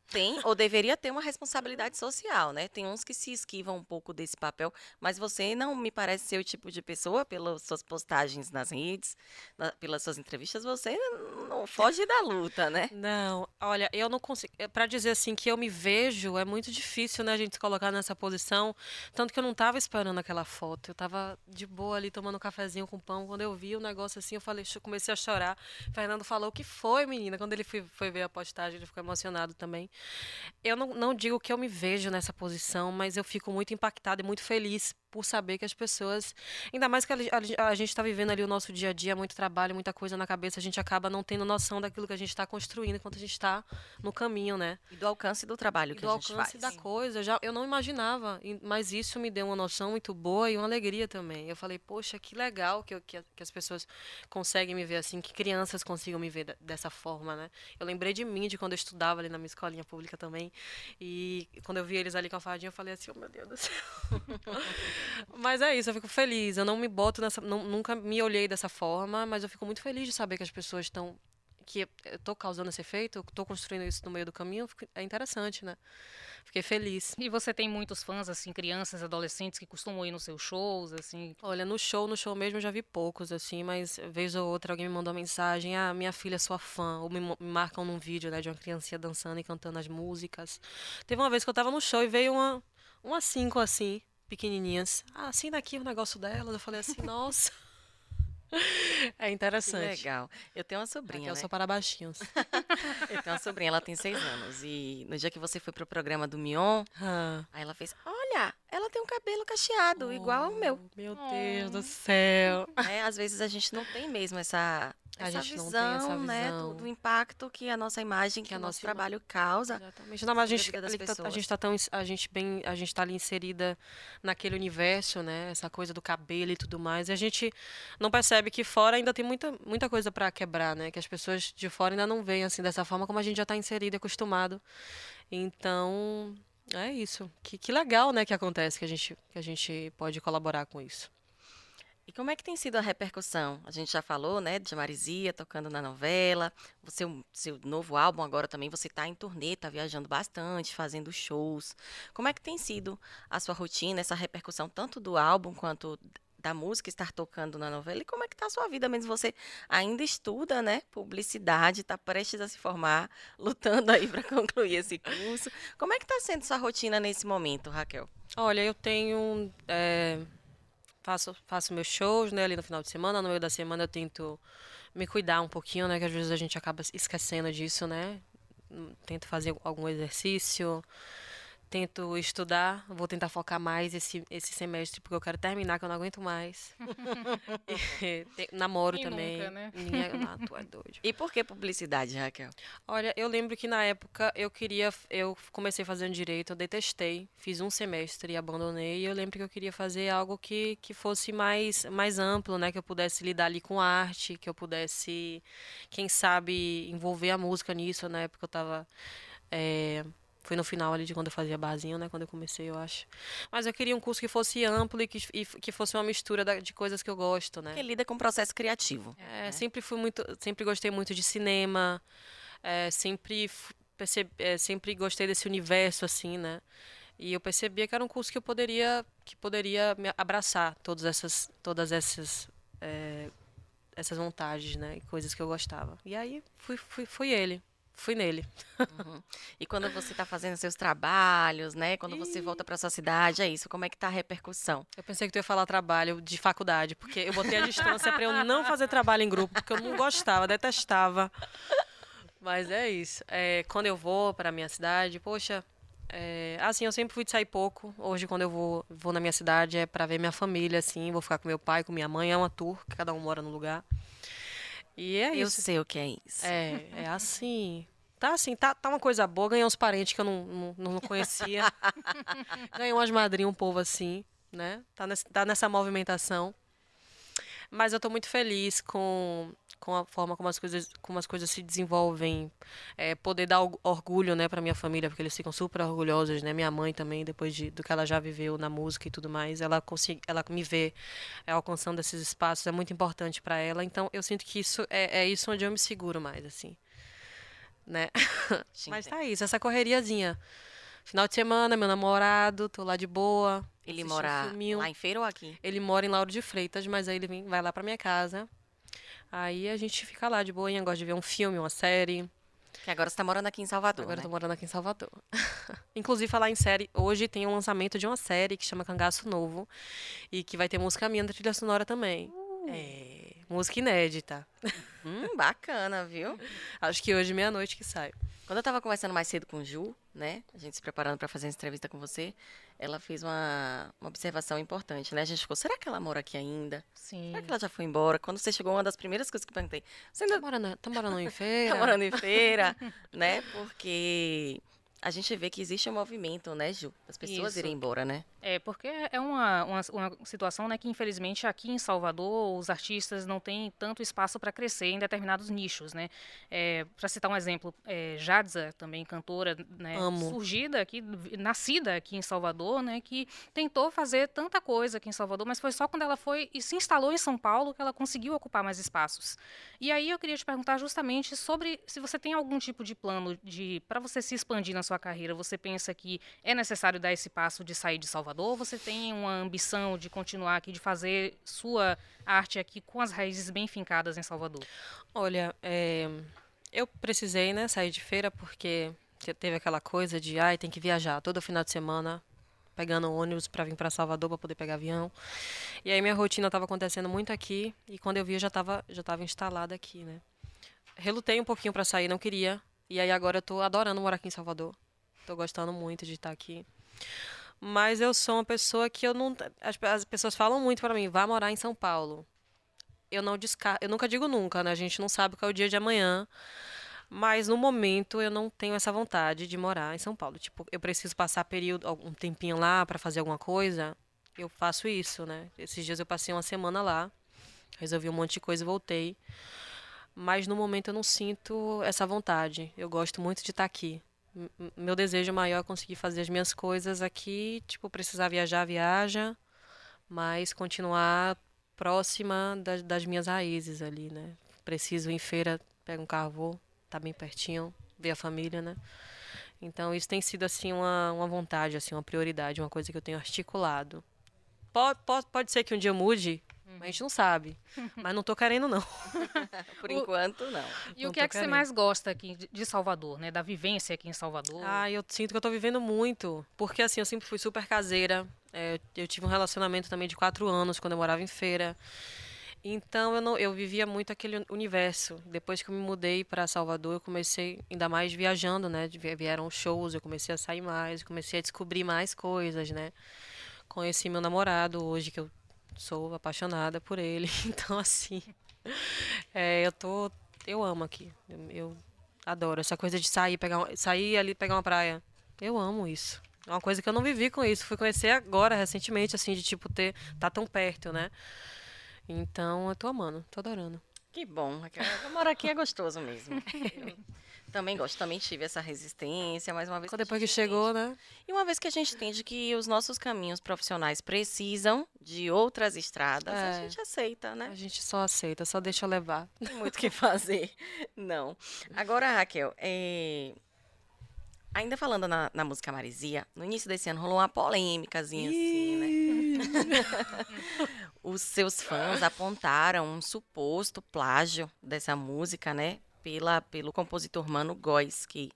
Speaker 1: tem ou deveria ter uma responsabilidade social, né? Tem uns que se esquivam um pouco desse papel, mas você não me parece ser o tipo de pessoa, pelas suas postagens nas redes, na- pelas suas entrevistas, você não foge da luta, né?
Speaker 3: Não, olha, eu não consigo. Pra dizer assim que eu me vejo, é muito difícil, né, a gente se colocar nessa posição. Tanto que eu não tava esperando aquela foto. Eu tava de boa ali tomando um cafezinho com pão. Quando eu vi o negócio assim, eu falei, comecei a chorar. Fernando falou: O que foi, menina? Quando ele foi, foi ver a postagem, ele ficou emocionado também. Eu não, não digo que eu me vejo nessa posição, mas eu fico muito impactada e muito feliz por saber que as pessoas. Ainda mais que a, a- a gente está vivendo ali o nosso dia a dia, muito trabalho, muita coisa na cabeça, a gente acaba não tendo noção daquilo que a gente está construindo enquanto a gente está no caminho, né?
Speaker 1: E do alcance do trabalho que
Speaker 3: do
Speaker 1: a gente
Speaker 3: alcance
Speaker 1: faz.
Speaker 3: da coisa. Já, eu não imaginava, mas isso me deu uma noção muito boa e uma alegria também. Eu falei, poxa, que legal que, eu- que, que as pessoas conseguem me ver assim, que crianças consigam me ver dessa forma, né? Eu lembrei de mim, de quando eu estudava ali na minha escolinha pública também. E quando eu vi eles ali com a fardinha, eu falei assim, oh meu Deus do céu. (laughs) mas é isso, eu fico feliz. Eu não me boto nessa. não- nunca me olhei dessa forma, mas eu fico muito feliz de saber que as pessoas estão. Que eu estou causando esse efeito, eu estou construindo isso no meio do caminho, fico- é interessante, né? Fiquei feliz.
Speaker 2: E você tem muitos fãs, assim, crianças, adolescentes que costumam ir nos seus shows, assim.
Speaker 3: Olha, no show, no show mesmo eu já vi poucos, assim, mas vez ou outra alguém me mandou uma mensagem, ah, minha filha é sua fã, ou me, marcam num vídeo, né, de uma criancinha dançando e cantando as músicas. Teve uma vez que eu tava no show e veio uma, umas cinco, assim, pequenininhas. Ah, assim daqui é o negócio delas. Eu falei assim, nossa. (laughs) É
Speaker 1: Que
Speaker 3: interessante.
Speaker 1: legal. Eu tenho uma sobrinha,
Speaker 3: eu
Speaker 1: né?
Speaker 3: sou para baixinhos. (laughs)
Speaker 1: Eu tenho uma sobrinha, ela tem seis anos. E no dia que você foi pro programa do Mion,
Speaker 3: Ah.
Speaker 1: aí ela fez, olha, ela tem um cabelo cacheado, igual ao meu.
Speaker 3: Oh, Meu Deus do céu.
Speaker 1: né? Às vezes a gente não tem mesmo essa,
Speaker 3: A
Speaker 1: essa,
Speaker 3: gente não
Speaker 1: visão,
Speaker 3: tem essa
Speaker 1: né? Do,
Speaker 3: visão.
Speaker 1: do impacto que a nossa imagem, que,
Speaker 3: Que
Speaker 1: o nosso trabalho causa.
Speaker 3: Exatamente. Não, mas a gente, tá- a gente tá tão, a gente bem, a gente tá ali inserida naquele universo, né? Essa coisa do cabelo e tudo mais. E a gente não percebe que fora ainda tem muita, muita coisa para quebrar, né? Que as pessoas de fora ainda não veem assim dessa forma como a gente já tá inserido e acostumado. Então, é isso. Que, que legal, né, que acontece que a gente que a gente pode colaborar com isso.
Speaker 1: E como é que tem sido a repercussão? A gente já falou, né, de Marizia tocando na novela. O seu, seu novo álbum agora também, você está em turnê, tá viajando bastante, fazendo shows. Como é que tem sido a sua rotina, essa repercussão tanto do álbum quanto da música estar tocando na novela? E como é que tá a sua vida mesmo? Você ainda estuda, né, publicidade, está prestes a se formar, (laughs) lutando aí para concluir esse curso. Como é que está sendo sua rotina nesse momento, Raquel?
Speaker 3: Olha, eu tenho. é, faço, faço meus shows, né, ali no final de semana. No meio da semana eu tento me cuidar um pouquinho, né? Que às vezes a gente acaba esquecendo disso, né? Tento fazer algum exercício. Tento estudar, vou tentar focar mais esse, esse semestre, porque eu quero terminar, que eu não aguento mais. (laughs) E, te- namoro
Speaker 2: Quem
Speaker 3: também.
Speaker 2: nunca, né?
Speaker 3: Ninguém, ah, tu é doido.
Speaker 1: E por que publicidade, Raquel?
Speaker 3: Olha, eu lembro que na época eu queria, eu comecei fazendo direito, eu detestei, fiz um semestre e abandonei. E eu lembro que eu queria fazer algo que, que fosse mais, mais amplo, né? Que eu pudesse lidar ali com arte, que eu pudesse, quem sabe, envolver a música nisso. Na época eu tava. é, foi no final ali de quando eu fazia barzinho, né? Quando eu comecei, eu acho. Mas eu queria um curso que fosse amplo e que, e que fosse uma mistura da- de coisas que eu gosto, né?
Speaker 1: Que lida com o processo criativo.
Speaker 3: É, sempre fui muito, sempre gostei muito de cinema, é, sempre f- perceb- é, sempre gostei desse universo assim, né? E eu percebia que era um curso que eu poderia, que poderia me abraçar todas essas, todas essas, é, essas vontades, né? E coisas que eu gostava. E aí fui, fui, fui ele, fui nele.
Speaker 1: E quando você está fazendo seus trabalhos, né? Quando você volta para sua cidade, é isso. Como é que tá a repercussão?
Speaker 3: Eu pensei que tu ia falar trabalho de faculdade, porque eu botei a distância para eu não fazer trabalho em grupo, porque eu não gostava, detestava. Mas é isso. É, quando eu vou para minha cidade, poxa, é, assim, eu sempre fui de sair pouco. Hoje, quando eu vou, vou na minha cidade, é para ver minha família, assim, vou ficar com meu pai, com minha mãe, é uma tour, cada um mora no lugar. E é
Speaker 1: Eu
Speaker 3: isso.
Speaker 1: sei o que é isso.
Speaker 3: É, é assim. Tá assim, tá, tá uma coisa boa. Ganhei uns parentes que eu não, não, não conhecia. (laughs) Ganhei umas madrinhas, um povo assim, né? Tá, nesse, tá nessa movimentação. Mas eu tô muito feliz com, com a forma como as coisas, como as coisas se desenvolvem. É, poder dar org- orgulho, né, pra minha família, porque eles ficam super orgulhosos, né? Minha mãe também, depois de, do que ela já viveu na música e tudo mais, ela, consegui, ela me vê é, alcançando esses espaços, é muito importante pra ela. Então, eu sinto que isso é, é isso onde eu me seguro mais, assim. Né?
Speaker 1: Te (laughs)
Speaker 3: Mas
Speaker 1: entendo.
Speaker 3: tá isso, essa correriazinha. Final de semana, meu namorado, tô lá de boa.
Speaker 1: Ele
Speaker 3: um
Speaker 1: mora
Speaker 3: filminho.
Speaker 1: lá em Feira ou aqui?
Speaker 3: Ele mora em Lauro de Freitas, mas aí ele vem, vai lá pra minha casa. Aí a gente fica lá de boinha, gosta de ver um filme, uma série.
Speaker 1: Que agora você tá morando aqui em Salvador,
Speaker 3: Agora eu
Speaker 1: né?
Speaker 3: tô morando aqui em Salvador. (laughs) Inclusive, falar em série, hoje tem um lançamento de uma série que chama Cangaço Novo. E que vai ter música minha da trilha sonora também. É, música inédita.
Speaker 1: Hum, bacana, viu?
Speaker 3: Acho que hoje, meia-noite, que sai.
Speaker 1: Quando eu tava conversando mais cedo com o Ju, né? A gente se preparando para fazer essa entrevista com você, ela fez uma, uma observação importante, né? A gente ficou, será que ela mora aqui ainda?
Speaker 2: Sim.
Speaker 1: Será que ela já foi embora? Quando você chegou, uma das primeiras coisas que eu perguntei, você ainda
Speaker 3: Tá morando, tá morando em (laughs) feira?
Speaker 1: tá morando em feira, né? Porque a gente vê que existe um movimento, né, Ju? Das pessoas
Speaker 2: Isso.
Speaker 1: irem embora, né?
Speaker 2: É, porque é uma, uma, uma situação né, que, infelizmente, aqui em Salvador, os artistas não têm tanto espaço para crescer em determinados nichos, né? para citar um exemplo, é, Jadza, também cantora, né, surgida aqui, nascida aqui em Salvador, né, que tentou fazer tanta coisa aqui em Salvador, mas foi só quando ela foi e se instalou em São Paulo que ela conseguiu ocupar mais espaços. E aí eu queria te perguntar justamente sobre se você tem algum tipo de plano de para você se expandir na sua carreira, você pensa que é necessário dar esse passo de sair de Salvador? Ou você tem uma ambição de continuar aqui, de fazer sua arte aqui com as raízes bem fincadas em Salvador?
Speaker 3: Olha, é, eu precisei, né, sair de feira porque te- teve aquela coisa de, ai, tem que viajar todo final de semana, pegando ônibus para vir para Salvador para poder pegar avião. E aí minha rotina estava acontecendo muito aqui e quando eu vi eu já estava já tava instalada aqui, né? Relutei um pouquinho para sair, não queria. E aí agora eu tô adorando morar aqui em Salvador. Tô gostando muito de estar aqui. Mas eu sou uma pessoa que eu não. As, as pessoas falam muito para mim, vá morar em São Paulo eu não descarto, eu nunca digo nunca, né? A gente não sabe qual é o dia de amanhã. Mas no momento eu não tenho essa vontade de morar em São Paulo. Tipo, eu preciso passar período, algum tempinho lá para fazer alguma coisa. Eu faço isso, né? Esses dias eu passei uma semana lá, resolvi um monte de coisa e voltei. Mas no momento eu não sinto essa vontade. Eu gosto muito de estar aqui. Meu desejo maior é conseguir fazer as minhas coisas aqui, tipo, precisar viajar, viaja, mas continuar próxima das, das minhas raízes ali, né? Preciso ir em feira, pego um carro, vou, tá bem pertinho, ver a família, né? Então isso tem sido assim uma, uma vontade, assim, uma prioridade, uma coisa que eu tenho articulado. Pode, pode, pode ser que um dia mude, mas a gente não sabe. (laughs) Mas não tô querendo, não. (laughs)
Speaker 1: Por
Speaker 2: O-
Speaker 1: enquanto, não.
Speaker 2: E
Speaker 3: Não
Speaker 2: o que é que você
Speaker 3: querendo.
Speaker 2: mais gosta aqui de- de Salvador, né? Da vivência aqui em Salvador?
Speaker 3: Ah, eu sinto que eu tô vivendo muito. Porque assim, eu sempre fui super caseira. É, eu tive um relacionamento também de quatro anos quando eu morava em feira. Então eu não, eu vivia muito aquele universo. Depois que eu me mudei para Salvador, eu comecei ainda mais viajando, né? Vieram shows, eu comecei a sair mais, comecei a descobrir mais coisas, né? Conheci meu namorado hoje que eu sou apaixonada por ele. (laughs) Então assim, é, eu tô, eu amo aqui. Eu, eu adoro essa coisa de sair, pegar, sair ali pegar uma praia. Eu amo isso. É uma coisa que eu não vivi com isso. Fui conhecer agora, recentemente, assim, de tipo ter. tá tão perto, né? Então eu tô amando, tô adorando.
Speaker 1: Que bom, Raquel. Morar aqui é gostoso mesmo. Eu (laughs) também gosto, também tive essa resistência, mais uma vez.
Speaker 3: Que depois que chegou,
Speaker 1: entende,
Speaker 3: né?
Speaker 1: E uma vez que a gente entende que os nossos caminhos profissionais precisam de outras estradas, é, a gente aceita, né?
Speaker 3: A gente só aceita, só deixa levar.
Speaker 1: Não tem muito o que fazer. (laughs) Não. Agora, Raquel, é, Ainda falando na, na, música Marizia, no início desse ano rolou uma polêmicazinha assim, né? (laughs) Os seus fãs apontaram um suposto plágio dessa música, né? Pela, pelo compositor Mano Góes, que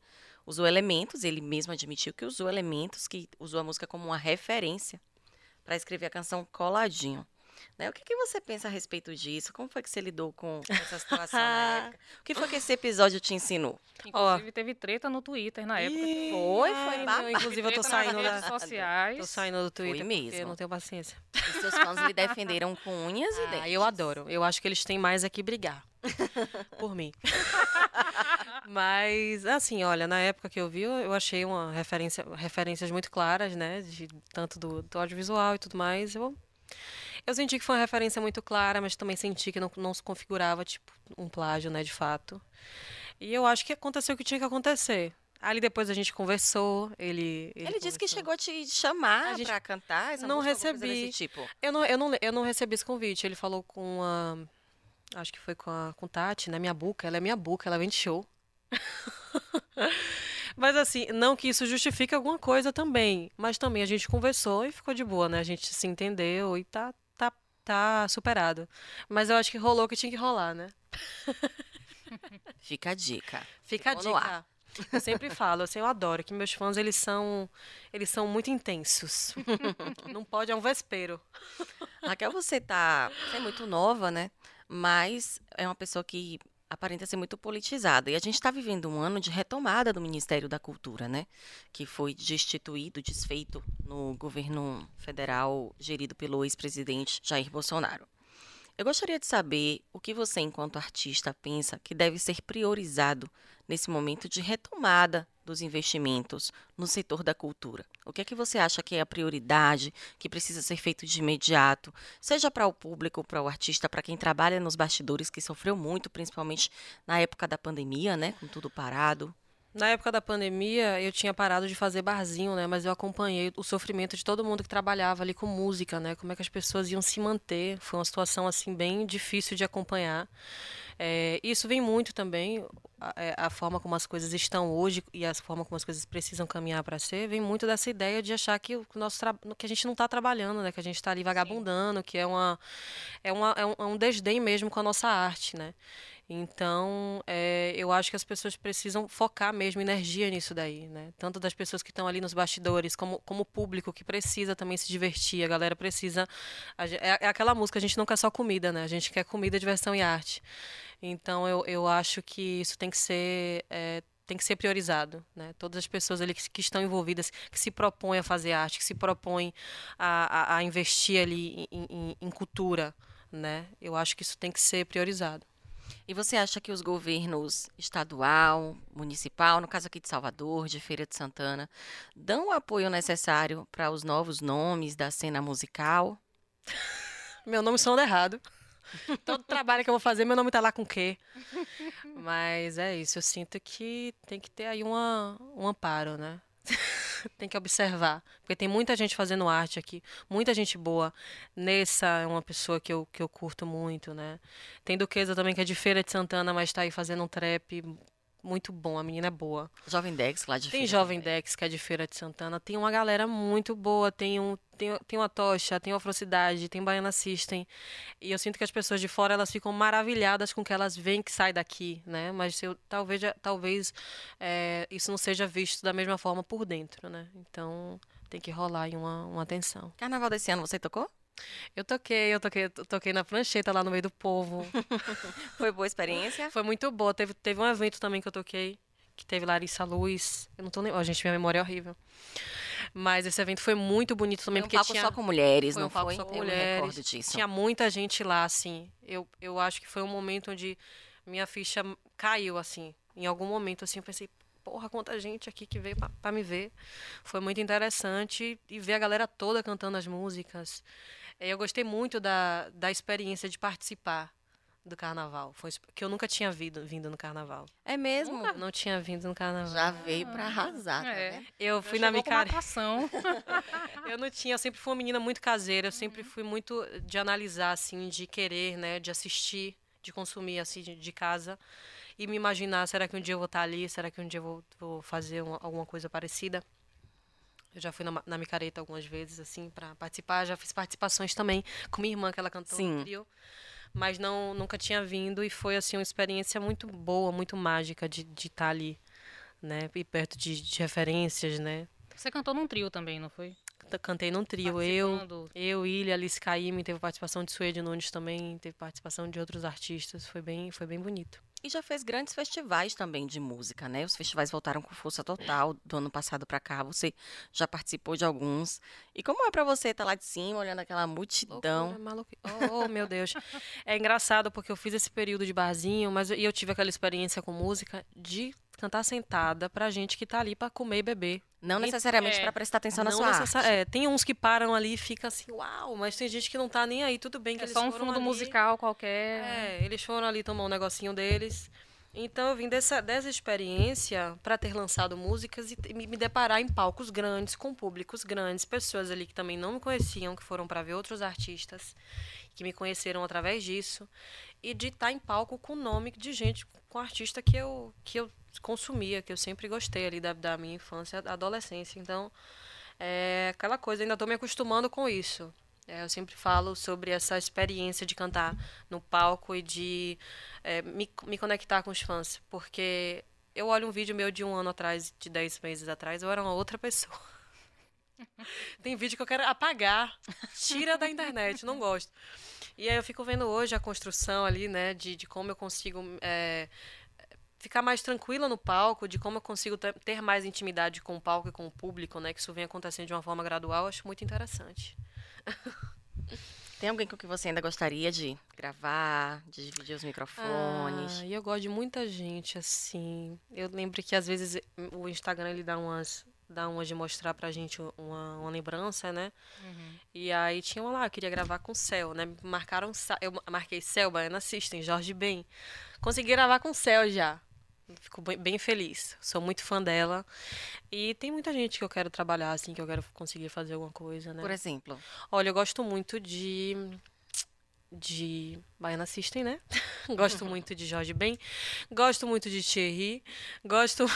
Speaker 1: usou elementos, ele mesmo admitiu que usou elementos, que usou a música como uma referência para escrever a canção Coladinho. Né? O que, que, você pensa a respeito disso? Como foi que você lidou com essa situação na (laughs) época? O que foi que esse episódio te ensinou?
Speaker 2: Inclusive, oh. teve treta no Twitter na época.
Speaker 1: Ih, foi, foi babado.
Speaker 3: Inclusive, eu tô saindo
Speaker 2: das redes sociais.
Speaker 3: Tô saindo do Twitter
Speaker 1: foi mesmo.
Speaker 3: eu não tenho paciência.
Speaker 1: Os seus fãs lhe defenderam com unhas ah, e dentes.
Speaker 3: Eu adoro. Eu acho que eles têm mais aqui brigar. (laughs) por mim. Mas, assim, olha, na época que eu vi, eu achei uma referência, referências muito claras, né? De, tanto do, do audiovisual e tudo mais. Eu eu senti que foi uma referência muito clara, mas também senti que não, não se configurava, tipo, um plágio, né, de fato. E eu acho que aconteceu o que tinha que acontecer. Ali depois a gente conversou, ele...
Speaker 1: Ele, ele disse que chegou a te chamar gente... pra cantar
Speaker 3: Não recebi.
Speaker 1: Tipo.
Speaker 3: Eu, não, eu, não, eu não recebi esse convite. Ele falou com a... Acho que foi com a com Tati, né? Minha boca. Ela é minha boca, ela vende show. (laughs) Mas assim, não que isso justifique alguma coisa também. Mas também a gente conversou e ficou de boa, né? A gente se entendeu e tá, tá superado. Mas eu acho que rolou o que tinha que rolar, né? (laughs)
Speaker 1: Fica a dica.
Speaker 3: Fica a dica. Eu sempre falo, assim, eu adoro que meus fãs eles são eles são muito intensos. (laughs) Não pode é um vespero.
Speaker 1: Raquel, você tá, você é muito nova, né? Mas é uma pessoa que aparenta ser muito politizada. E a gente está vivendo um ano de retomada do Ministério da Cultura, né? Que foi destituído, desfeito no governo federal gerido pelo ex-presidente Jair Bolsonaro. Eu gostaria de saber o que você, enquanto artista, pensa que deve ser priorizado nesse momento de retomada dos investimentos no setor da cultura? O que é que você acha que é a prioridade, que precisa ser feito de imediato, seja para o público, para o artista, para quem trabalha nos bastidores, que sofreu muito, principalmente na época da pandemia, né, com tudo parado?
Speaker 3: Na época da pandemia, eu tinha parado de fazer barzinho, né? Mas eu acompanhei o sofrimento de todo mundo que trabalhava ali com música, né? Como é que as pessoas iam se manter. Foi uma situação, assim, bem difícil de acompanhar. É, isso vem muito também, a, é, a, forma como as coisas estão hoje e a forma como as coisas precisam caminhar para ser, vem muito dessa ideia de achar que o nosso que a gente não está trabalhando, né? Que a gente está ali vagabundando, que é uma é, uma é um, é um desdém mesmo com a nossa arte, né? Então, é, eu acho que as pessoas precisam focar mesmo energia nisso daí, né? Tanto das pessoas que estão ali nos bastidores, como, como o público que precisa também se divertir. A galera precisa. A, é, é, aquela música, a gente não quer só comida, né? A gente quer comida, diversão e arte. Então, eu, eu acho que isso tem que ser. É, tem que ser priorizado, né? Todas as pessoas ali que, que, estão envolvidas, que se propõem a fazer arte, que se propõem a, a, a investir ali em, em, em cultura, né? Eu acho que isso tem que ser priorizado.
Speaker 1: E você acha que os governos estadual, municipal, no caso aqui de Salvador, de Feira de Santana, dão o apoio necessário para os novos nomes da cena musical? (laughs)
Speaker 3: Meu nome sonda errado. (laughs) Todo trabalho que eu vou fazer, meu nome tá lá com quê? Mas é isso, eu sinto que tem que ter aí uma, um amparo, né? (laughs) (laughs) tem que observar. Porque tem muita gente fazendo arte aqui, muita gente boa. Nessa é uma pessoa que eu, que eu curto muito, né? Tem Duquesa também, que é de Feira de Santana, mas está aí fazendo um trap muito bom, a menina é boa.
Speaker 1: Jovem Dex lá de
Speaker 3: Tem
Speaker 1: Feira
Speaker 3: Jovem também. Dex, que é de Feira de Santana. Tem uma galera muito boa, tem um tem, tem uma tocha, tem uma Afrocidade, tem Baiana System. E eu sinto que as pessoas de fora elas ficam maravilhadas com o que elas veem que sai daqui, né? Mas eu, talvez, talvez é, isso não seja visto da mesma forma por dentro, né? Então tem que rolar aí uma, uma atenção.
Speaker 1: Carnaval desse ano você tocou?
Speaker 3: Eu toquei, eu toquei, toquei na prancheta lá no meio do povo. (laughs)
Speaker 1: Foi boa experiência?
Speaker 3: Foi muito boa. Teve, teve um evento também que eu toquei, que teve Larissa Luz. Eu não tô nem. Ó, gente, minha memória é horrível. Mas esse evento foi muito bonito também,
Speaker 1: Foi um
Speaker 3: porque tinha.
Speaker 1: só com mulheres,
Speaker 3: foi
Speaker 1: não
Speaker 3: um palco
Speaker 1: foi?
Speaker 3: só com
Speaker 1: Eu
Speaker 3: mulheres.
Speaker 1: recordo disso.
Speaker 3: Tinha muita gente lá, assim. Eu, eu acho que foi um momento onde minha ficha caiu, assim. Em algum momento, assim, eu pensei, porra, quanta gente aqui que veio pra me ver. Foi muito interessante e ver a galera toda cantando as músicas. Eh, Eu gostei muito da, da experiência de participar do carnaval. Foi que eu nunca tinha vindo, vindo no carnaval.
Speaker 1: É mesmo?
Speaker 3: Eu não tinha vindo no carnaval.
Speaker 1: Já veio pra arrasar, tá
Speaker 2: É.
Speaker 3: Eu
Speaker 2: Já
Speaker 3: fui na
Speaker 2: com uma
Speaker 3: micareta. (laughs) Eu não tinha, eu sempre fui uma menina muito caseira, eu sempre fui muito de analisar, assim, de querer, né, de assistir, de consumir, assim, de, de casa, e me imaginar, será que um dia eu vou estar ali, será que um dia eu vou, vou fazer uma- alguma coisa parecida? Eu já fui na, na micareta algumas vezes, assim, para participar, já fiz participações também com minha irmã, que ela cantou
Speaker 1: Sim.
Speaker 3: no trio, mas não, nunca tinha vindo, e foi, assim, uma experiência muito boa, muito mágica de de estar ali, né, e perto de, de referências, né,
Speaker 2: Você cantou num trio também, não foi?
Speaker 3: Cantei num trio, eu, eu, Ilha, Alice Caymmi, teve participação de Suede Nunes também, teve participação de outros artistas, foi bem, foi bem bonito.
Speaker 1: E já fez grandes festivais também de música, né? Os festivais voltaram com força total do ano passado pra cá. Você já participou de alguns. E como é pra você estar lá de cima, olhando aquela multidão?
Speaker 3: Loucura, maluqui- Oh, meu Deus. É engraçado porque eu fiz esse período de barzinho, mas e eu tive aquela experiência com música de cantar sentada pra gente que tá ali pra comer e beber.
Speaker 1: Não necessariamente
Speaker 2: é,
Speaker 1: pra prestar atenção na sua
Speaker 3: necessa-
Speaker 1: arte.
Speaker 3: é, tem uns que param ali e fica assim, uau, mas tem gente que não tá nem aí, tudo bem que
Speaker 2: É
Speaker 3: eles
Speaker 2: só um
Speaker 3: foram
Speaker 2: fundo
Speaker 3: ali.
Speaker 2: musical qualquer.
Speaker 3: É, eles foram ali tomar um negocinho deles. Então eu vim dessa, dessa experiência para ter lançado músicas e me me deparar em palcos grandes, com públicos grandes, pessoas ali que também não me conheciam, que foram para ver outros artistas, que me conheceram através disso, e de estar em palco com nome de gente, com artista que eu, que eu consumia, que eu sempre gostei ali da, da minha infância, da adolescência. Então, é aquela coisa, ainda estou me acostumando com isso. É, eu sempre falo sobre essa experiência de cantar no palco e de é, me, me conectar com os fãs. Porque eu olho um vídeo meu de um ano atrás, de dez meses atrás, eu era uma outra pessoa. (laughs) Tem vídeo que eu quero apagar. Tira da internet, não gosto. E aí eu fico vendo hoje a construção ali, né, de, de como eu consigo é, ficar mais tranquila no palco, de como eu consigo ter, mais intimidade com o palco e com o público, né, que isso vem acontecendo de uma forma gradual, eu acho muito interessante. (laughs)
Speaker 1: Tem alguém com que você ainda gostaria de gravar, de dividir os microfones?
Speaker 3: Ah, eu gosto de muita gente, assim. Eu lembro que às vezes o Instagram ele dá umas, dá umas de mostrar pra gente uma, uma lembrança, né? E aí tinha uma lá, eu queria gravar com o Céu, né? Marcaram, eu marquei Céu, Baiana System, Jorge Ben. Consegui gravar com o Céu já. Fico bem, feliz. Sou muito fã dela. E tem muita gente que eu quero trabalhar, assim, que eu quero conseguir fazer alguma coisa, né?
Speaker 1: Por exemplo,
Speaker 3: Olha, eu gosto muito de. De Baiana System, né? (laughs) gosto muito de Jorge Ben. Gosto muito de Thierry. Gosto. (laughs)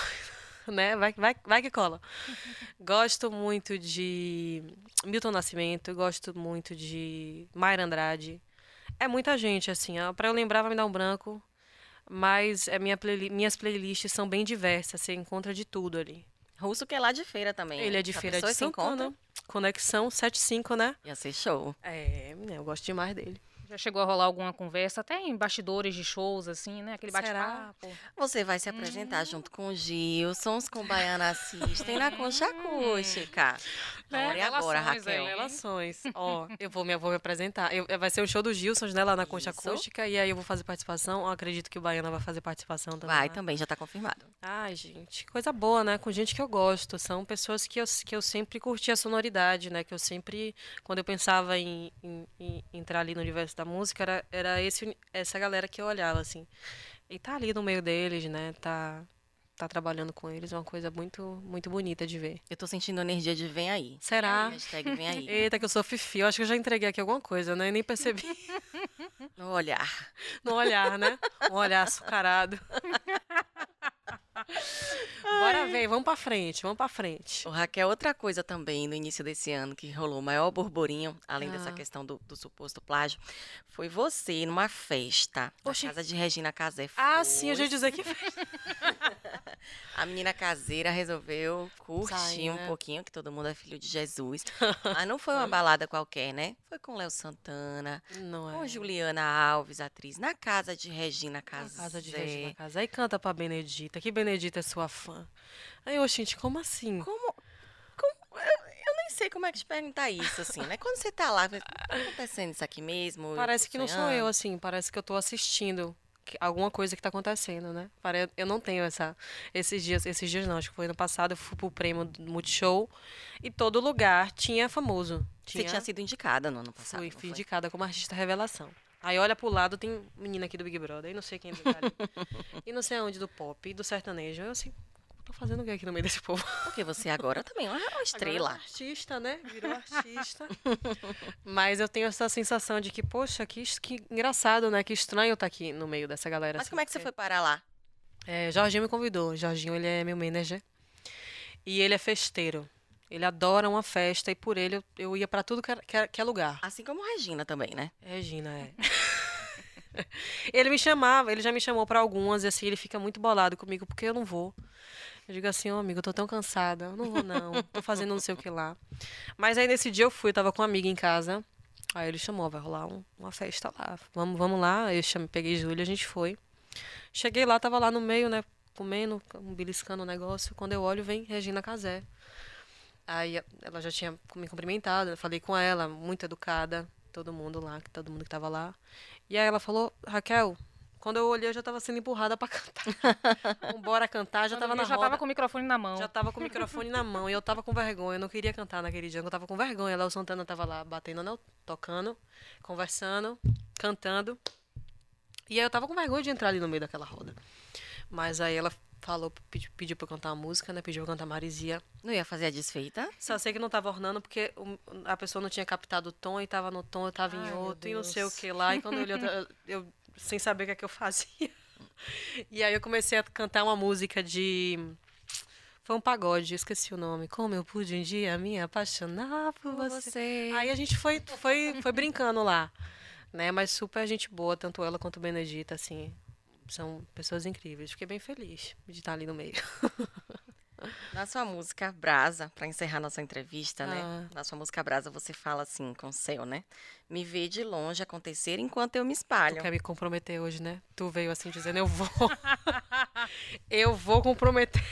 Speaker 3: Né? Vai, vai, vai que cola. (laughs) Gosto muito de Milton Nascimento. Gosto muito de Mayra Andrade. É muita gente, assim. ó, Pra eu lembrar, vai me dar um branco. Mas é minha minhas playlists são bem diversas. Você encontra de tudo ali.
Speaker 1: Russo que é lá de feira também.
Speaker 3: Ele
Speaker 1: né?
Speaker 3: é de
Speaker 1: Já
Speaker 3: Feira de? Santana. Conexão 75, né?
Speaker 1: Ia ser show.
Speaker 3: É, eu gosto demais dele.
Speaker 2: Já chegou a rolar alguma conversa, até em bastidores de shows, assim, né? Aquele bate-papo.
Speaker 1: Você vai se apresentar
Speaker 3: Hum.
Speaker 1: junto com o Gilsons, com o Baiana Assistem na Concha Acústica.
Speaker 3: Né?
Speaker 1: Agora e agora,
Speaker 2: Relações aí,
Speaker 1: Raquel?
Speaker 2: né?
Speaker 3: Relações. (laughs) Ó, eu vou me, eu vou me apresentar. Eu- vai ser um show do Gilson, né, lá na Concha
Speaker 1: Isso.
Speaker 3: Acústica. E aí eu vou fazer participação. Eu acredito que o Baiana vai fazer participação também.
Speaker 1: Vai
Speaker 3: né?
Speaker 1: também, já tá confirmado.
Speaker 3: Ai, gente, coisa boa, né? Com gente que eu gosto. São pessoas que eu, que eu sempre curti a sonoridade, né? Que eu sempre, quando eu pensava em, em- em entrar ali no universo da música, era, era esse, essa galera que eu olhava, assim. E tá ali no meio deles, né? Tá, tá trabalhando com eles, é uma coisa muito, muito bonita de ver.
Speaker 1: Eu tô sentindo energia de vem aí.
Speaker 3: Será?
Speaker 1: Hashtag vem aí. (laughs)
Speaker 3: Eita, que eu sou fifi. Eu acho que eu já entreguei aqui alguma coisa, né? E nem percebi. (laughs)
Speaker 1: No olhar.
Speaker 3: No olhar, né? Um olhar açucarado. (laughs) Bora ver, vamos pra frente, vamos pra frente.
Speaker 1: Ô, Raquel, outra coisa também no início desse ano que rolou o maior burburinho, além dessa
Speaker 3: Ah.
Speaker 1: questão do, do suposto plágio, foi você numa festa na casa de Regina Casé.
Speaker 3: Ah, sim, eu já ia dizer que
Speaker 1: A menina caseira resolveu curtir
Speaker 3: Sair,
Speaker 1: um
Speaker 3: né?
Speaker 1: pouquinho, que todo mundo é filho de Jesus. (laughs) Mas não foi uma balada qualquer, né? Foi com Léo Santana,
Speaker 3: Não é.
Speaker 1: com Juliana Alves, atriz, na casa de Regina
Speaker 3: Na
Speaker 1: Casé.
Speaker 3: casa de Regina Casé. Aí canta pra Benedita, que Benedita é sua fã. Aí, ô, gente, como assim?
Speaker 1: Como, como- eu, eu nem sei como é que te perguntar isso, assim, né? Quando você tá lá, tá acontecendo isso aqui mesmo?
Speaker 3: Parece que não sou eu, assim, parece que eu tô assistindo alguma coisa que tá acontecendo, né? Eu não tenho essa, esses dias, esses dias não, acho que foi ano passado, eu fui pro prêmio do Multishow e todo lugar tinha famoso.
Speaker 1: Você tinha sido indicada no ano passado.
Speaker 3: Fui, fui indicada como artista revelação. Aí olha pro lado, tem menina aqui do Big Brother, aí não sei quem é do (laughs) e não sei aonde do pop, e do sertanejo. Eu assim, tô fazendo o que aqui no meio desse povo?
Speaker 1: Porque você agora também é uma
Speaker 3: Agora
Speaker 1: estrela.
Speaker 3: é artista, né? Virou artista. Mas eu tenho essa sensação de que, poxa, que, que engraçado, né? Que estranho estar aqui no meio dessa galera.
Speaker 1: Mas
Speaker 3: assim,
Speaker 1: como é que você foi parar lá?
Speaker 3: É, Jorginho me convidou. Jorginho, ele é meu manager. E ele é festeiro. Ele adora uma festa e por ele eu, eu ia pra tudo que, que, que é lugar.
Speaker 1: Assim como Regina também, né?
Speaker 3: Regina, é. (laughs) ele me chamava, ele já me chamou pra algumas e assim, ele fica muito bolado comigo porque eu não vou. Eu digo assim, ô amigo, eu tô tão cansada, eu não vou não, tô fazendo não sei o que lá. Mas aí nesse dia eu fui, eu tava com uma amiga em casa, aí ele chamou, vai rolar um- uma festa lá, vamos, vamos lá, eu chamei, peguei Júlia, a gente foi. Cheguei lá, tava lá no meio, né, comendo, beliscando o negócio, quando eu olho vem Regina Casé. Aí ela já tinha me cumprimentado, falei com ela, muito educada, todo mundo lá, todo mundo que tava lá. E aí ela falou, Raquel, quando eu olhei eu já tava sendo empurrada pra (laughs) cantar. Vambora cantar, já
Speaker 2: Quando
Speaker 3: tava
Speaker 2: eu vi,
Speaker 3: na
Speaker 2: eu já
Speaker 3: roda.
Speaker 2: tava com o microfone na mão.
Speaker 3: Já tava com o microfone na mão e eu tava com vergonha, eu não queria cantar naquele dia, eu tava com vergonha. Léo Santana tava lá batendo, não, tocando, conversando, cantando. E aí eu tava com vergonha de entrar ali no meio daquela roda. Mas aí ela falou, pediu, pediu pra eu cantar uma música, né? Pediu pra eu cantar Marizia.
Speaker 1: Não ia fazer a desfeita?
Speaker 3: Só sei que não tava ornando porque o- a pessoa não tinha captado o tom e tava no tom, eu tava
Speaker 2: Ai,
Speaker 3: em outro e não sei o que lá. E quando eu olhei, eu, eu sem saber o que é que eu fazia. (laughs) E aí eu comecei a cantar uma música de. Foi um pagode, esqueci o nome. Como eu pude um dia me apaixonar por você.
Speaker 1: Você.
Speaker 3: Aí a gente foi, foi, foi brincando lá. Né? Mas super gente boa, tanto ela quanto Benedita, assim. São pessoas incríveis. Fiquei bem feliz de estar ali no meio. (laughs)
Speaker 1: Na sua música Brasa, pra encerrar nossa entrevista, né?
Speaker 3: Ah.
Speaker 1: Na sua música Brasa, você fala assim com o céu, né? Me vê de longe acontecer enquanto eu me espalho.
Speaker 3: Tu quer me comprometer hoje, né? Tu veio assim dizendo, eu vou. (laughs) eu vou comprometer.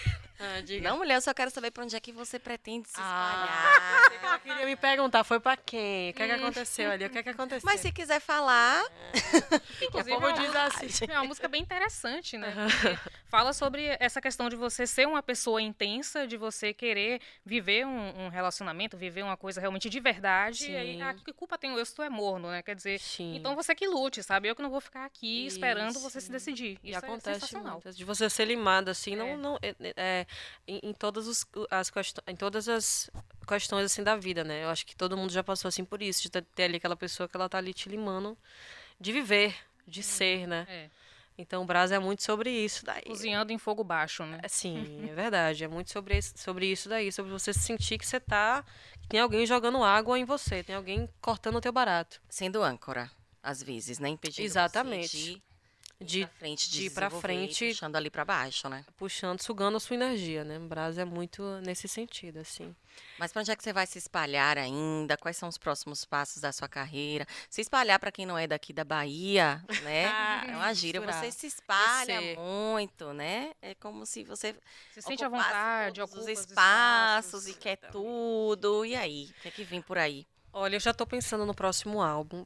Speaker 3: Ah.
Speaker 1: Não, mulher, eu só quero saber pra onde é que você pretende se
Speaker 3: Ah,
Speaker 1: espalhar.
Speaker 3: ela queria me perguntar, foi pra quem? O que, é que aconteceu ali? O que, é que aconteceu?
Speaker 1: Mas se quiser falar, (laughs)
Speaker 2: Inclusive,
Speaker 3: o povo
Speaker 2: é uma-
Speaker 3: diz assim.
Speaker 2: É uma música bem interessante, né? Porque fala sobre essa questão de você ser uma pessoa intensa, de você querer viver um, um relacionamento, viver uma coisa realmente de verdade. E aí,
Speaker 3: Sim.
Speaker 2: ah, que culpa tem eu se tu é morno, né? Quer dizer,
Speaker 3: Sim.
Speaker 2: então você que lute, sabe? Eu que não vou ficar aqui esperando você se
Speaker 3: Isso.
Speaker 2: decidir.
Speaker 3: E
Speaker 2: Isso
Speaker 3: acontece
Speaker 2: é sensacional.
Speaker 3: muito. De você ser limada, assim,
Speaker 2: É.
Speaker 3: não, não, é, é, em, em todas os, as questões, em todas as questões, assim, da vida, né? Eu acho que todo mundo já passou, assim, por isso, de ter, ali aquela pessoa que ela tá ali te limando de viver, de ser, né?
Speaker 2: É.
Speaker 3: Então, o Brasa é muito sobre isso daí.
Speaker 2: Cozinhando em fogo baixo, né?
Speaker 3: É, Sim, é verdade. É muito sobre, esse- sobre isso daí, sobre você sentir que você tá. que tem alguém jogando água em você, tem alguém cortando o teu barato.
Speaker 1: sendo âncora, às vezes, né? Impedindo
Speaker 3: Exatamente.
Speaker 1: você de ir
Speaker 3: De
Speaker 1: pra frente, de,
Speaker 3: ir
Speaker 1: desenvolver,
Speaker 3: frente.
Speaker 1: puxando ali pra baixo, né?
Speaker 3: puxando, sugando a sua energia, né? O Brasa é muito nesse sentido, assim.
Speaker 1: Mas pra onde é que você vai se espalhar ainda? Quais são os próximos passos da sua carreira? Se espalhar pra quem não é daqui da Bahia, (laughs) né?
Speaker 3: Ah,
Speaker 1: é uma gíria. Você se espalha
Speaker 3: Você.
Speaker 1: muito, né? É como se você
Speaker 2: Se sente à vontade, ocupa
Speaker 1: os espaços, e quer
Speaker 3: Exatamente.
Speaker 1: tudo. E aí? O que é que vem por aí?
Speaker 3: Olha, eu já tô pensando no próximo álbum,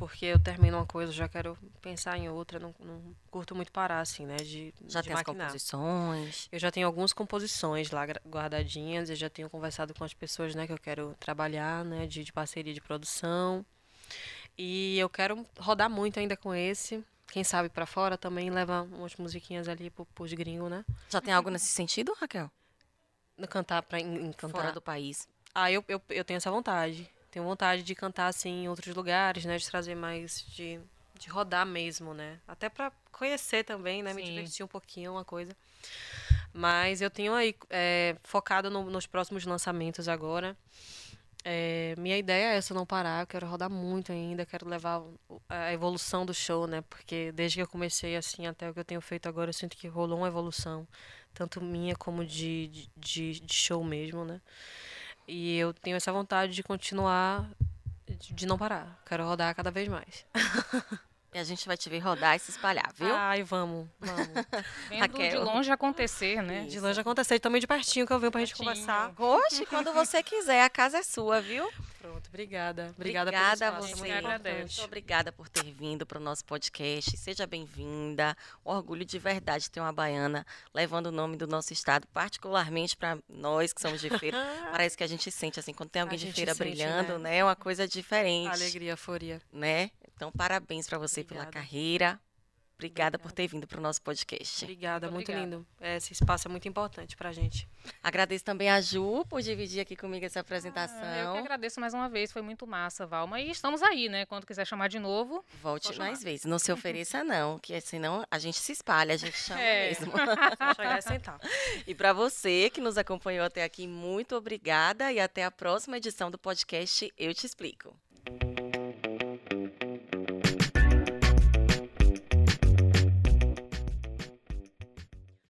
Speaker 3: porque eu termino uma coisa, já quero pensar em outra, não, não curto muito parar, assim, né? De,
Speaker 1: Já
Speaker 3: de
Speaker 1: tem as
Speaker 3: maquinar.
Speaker 1: composições?
Speaker 3: Eu já tenho algumas composições lá guardadinhas, eu já tenho conversado com as pessoas, né, que eu quero trabalhar, né, de, de parceria de produção. E eu quero rodar muito ainda com esse. Quem sabe pra fora também levar umas musiquinhas ali pro, pros gringos, né?
Speaker 1: Já tem algo nesse sentido, Raquel?
Speaker 3: Cantar pra em, em cantar.
Speaker 1: Fora do país.
Speaker 3: Ah, eu, eu, eu tenho essa vontade. Tenho vontade de cantar assim em outros lugares, né? De trazer mais de, de rodar mesmo, né? Até pra conhecer também, né? Me
Speaker 2: Sim.
Speaker 3: divertir um pouquinho, uma coisa. Mas eu tenho aí é, focado no- nos próximos lançamentos agora. É, minha ideia é essa, não parar. Eu quero rodar muito ainda, quero levar a evolução do show, né? Porque desde que eu comecei assim até o que eu tenho feito agora, eu sinto que rolou uma evolução, tanto minha como de, de, de show mesmo, né? E eu tenho essa vontade de continuar, de, não parar. Quero rodar cada vez mais. (laughs)
Speaker 1: E a gente vai te ver rodar e se espalhar, viu?
Speaker 3: Ai, vamos, vamos. (laughs)
Speaker 2: Vendo de longe acontecer, né?
Speaker 3: De longe acontecer. E também de pertinho que eu venho pra gente
Speaker 2: Pertinho.
Speaker 3: conversar.
Speaker 1: Oxe, quando você quiser, a casa é sua, viu?
Speaker 3: Pronto, obrigada. Obrigada,
Speaker 1: Obrigada
Speaker 3: espaço,
Speaker 1: você.
Speaker 3: muito
Speaker 1: obrigada por ter vindo para o nosso podcast. Seja bem-vinda. Orgulho de verdade ter uma baiana levando o nome do nosso estado, particularmente para nós que somos de feira. (laughs) Parece que a gente sente assim, quando tem alguém
Speaker 3: A
Speaker 1: de feira
Speaker 3: sente,
Speaker 1: brilhando,
Speaker 3: né?
Speaker 1: né? É uma coisa diferente,
Speaker 3: Alegria, euforia.
Speaker 1: né? Então, parabéns para você pela
Speaker 3: Obrigada.
Speaker 1: carreira. Obrigada por ter vindo para o nosso podcast.
Speaker 3: Obrigada,
Speaker 2: Muito
Speaker 3: muito lindo. Esse espaço é muito importante pra gente.
Speaker 1: Agradeço também a Ju por dividir aqui comigo essa apresentação.
Speaker 2: Ah, eu que agradeço mais uma vez, foi muito massa, Valma. E estamos aí, né? Quando quiser chamar de novo.
Speaker 1: Volte mais vezes. Não se ofereça, (laughs) não, que senão a gente se espalha, a gente (laughs) chama
Speaker 2: É.
Speaker 1: mesmo. (laughs)
Speaker 3: Só chegar e sentar.
Speaker 1: E para você que nos acompanhou até aqui, muito obrigada e até a próxima edição do podcast Eu Te Explico.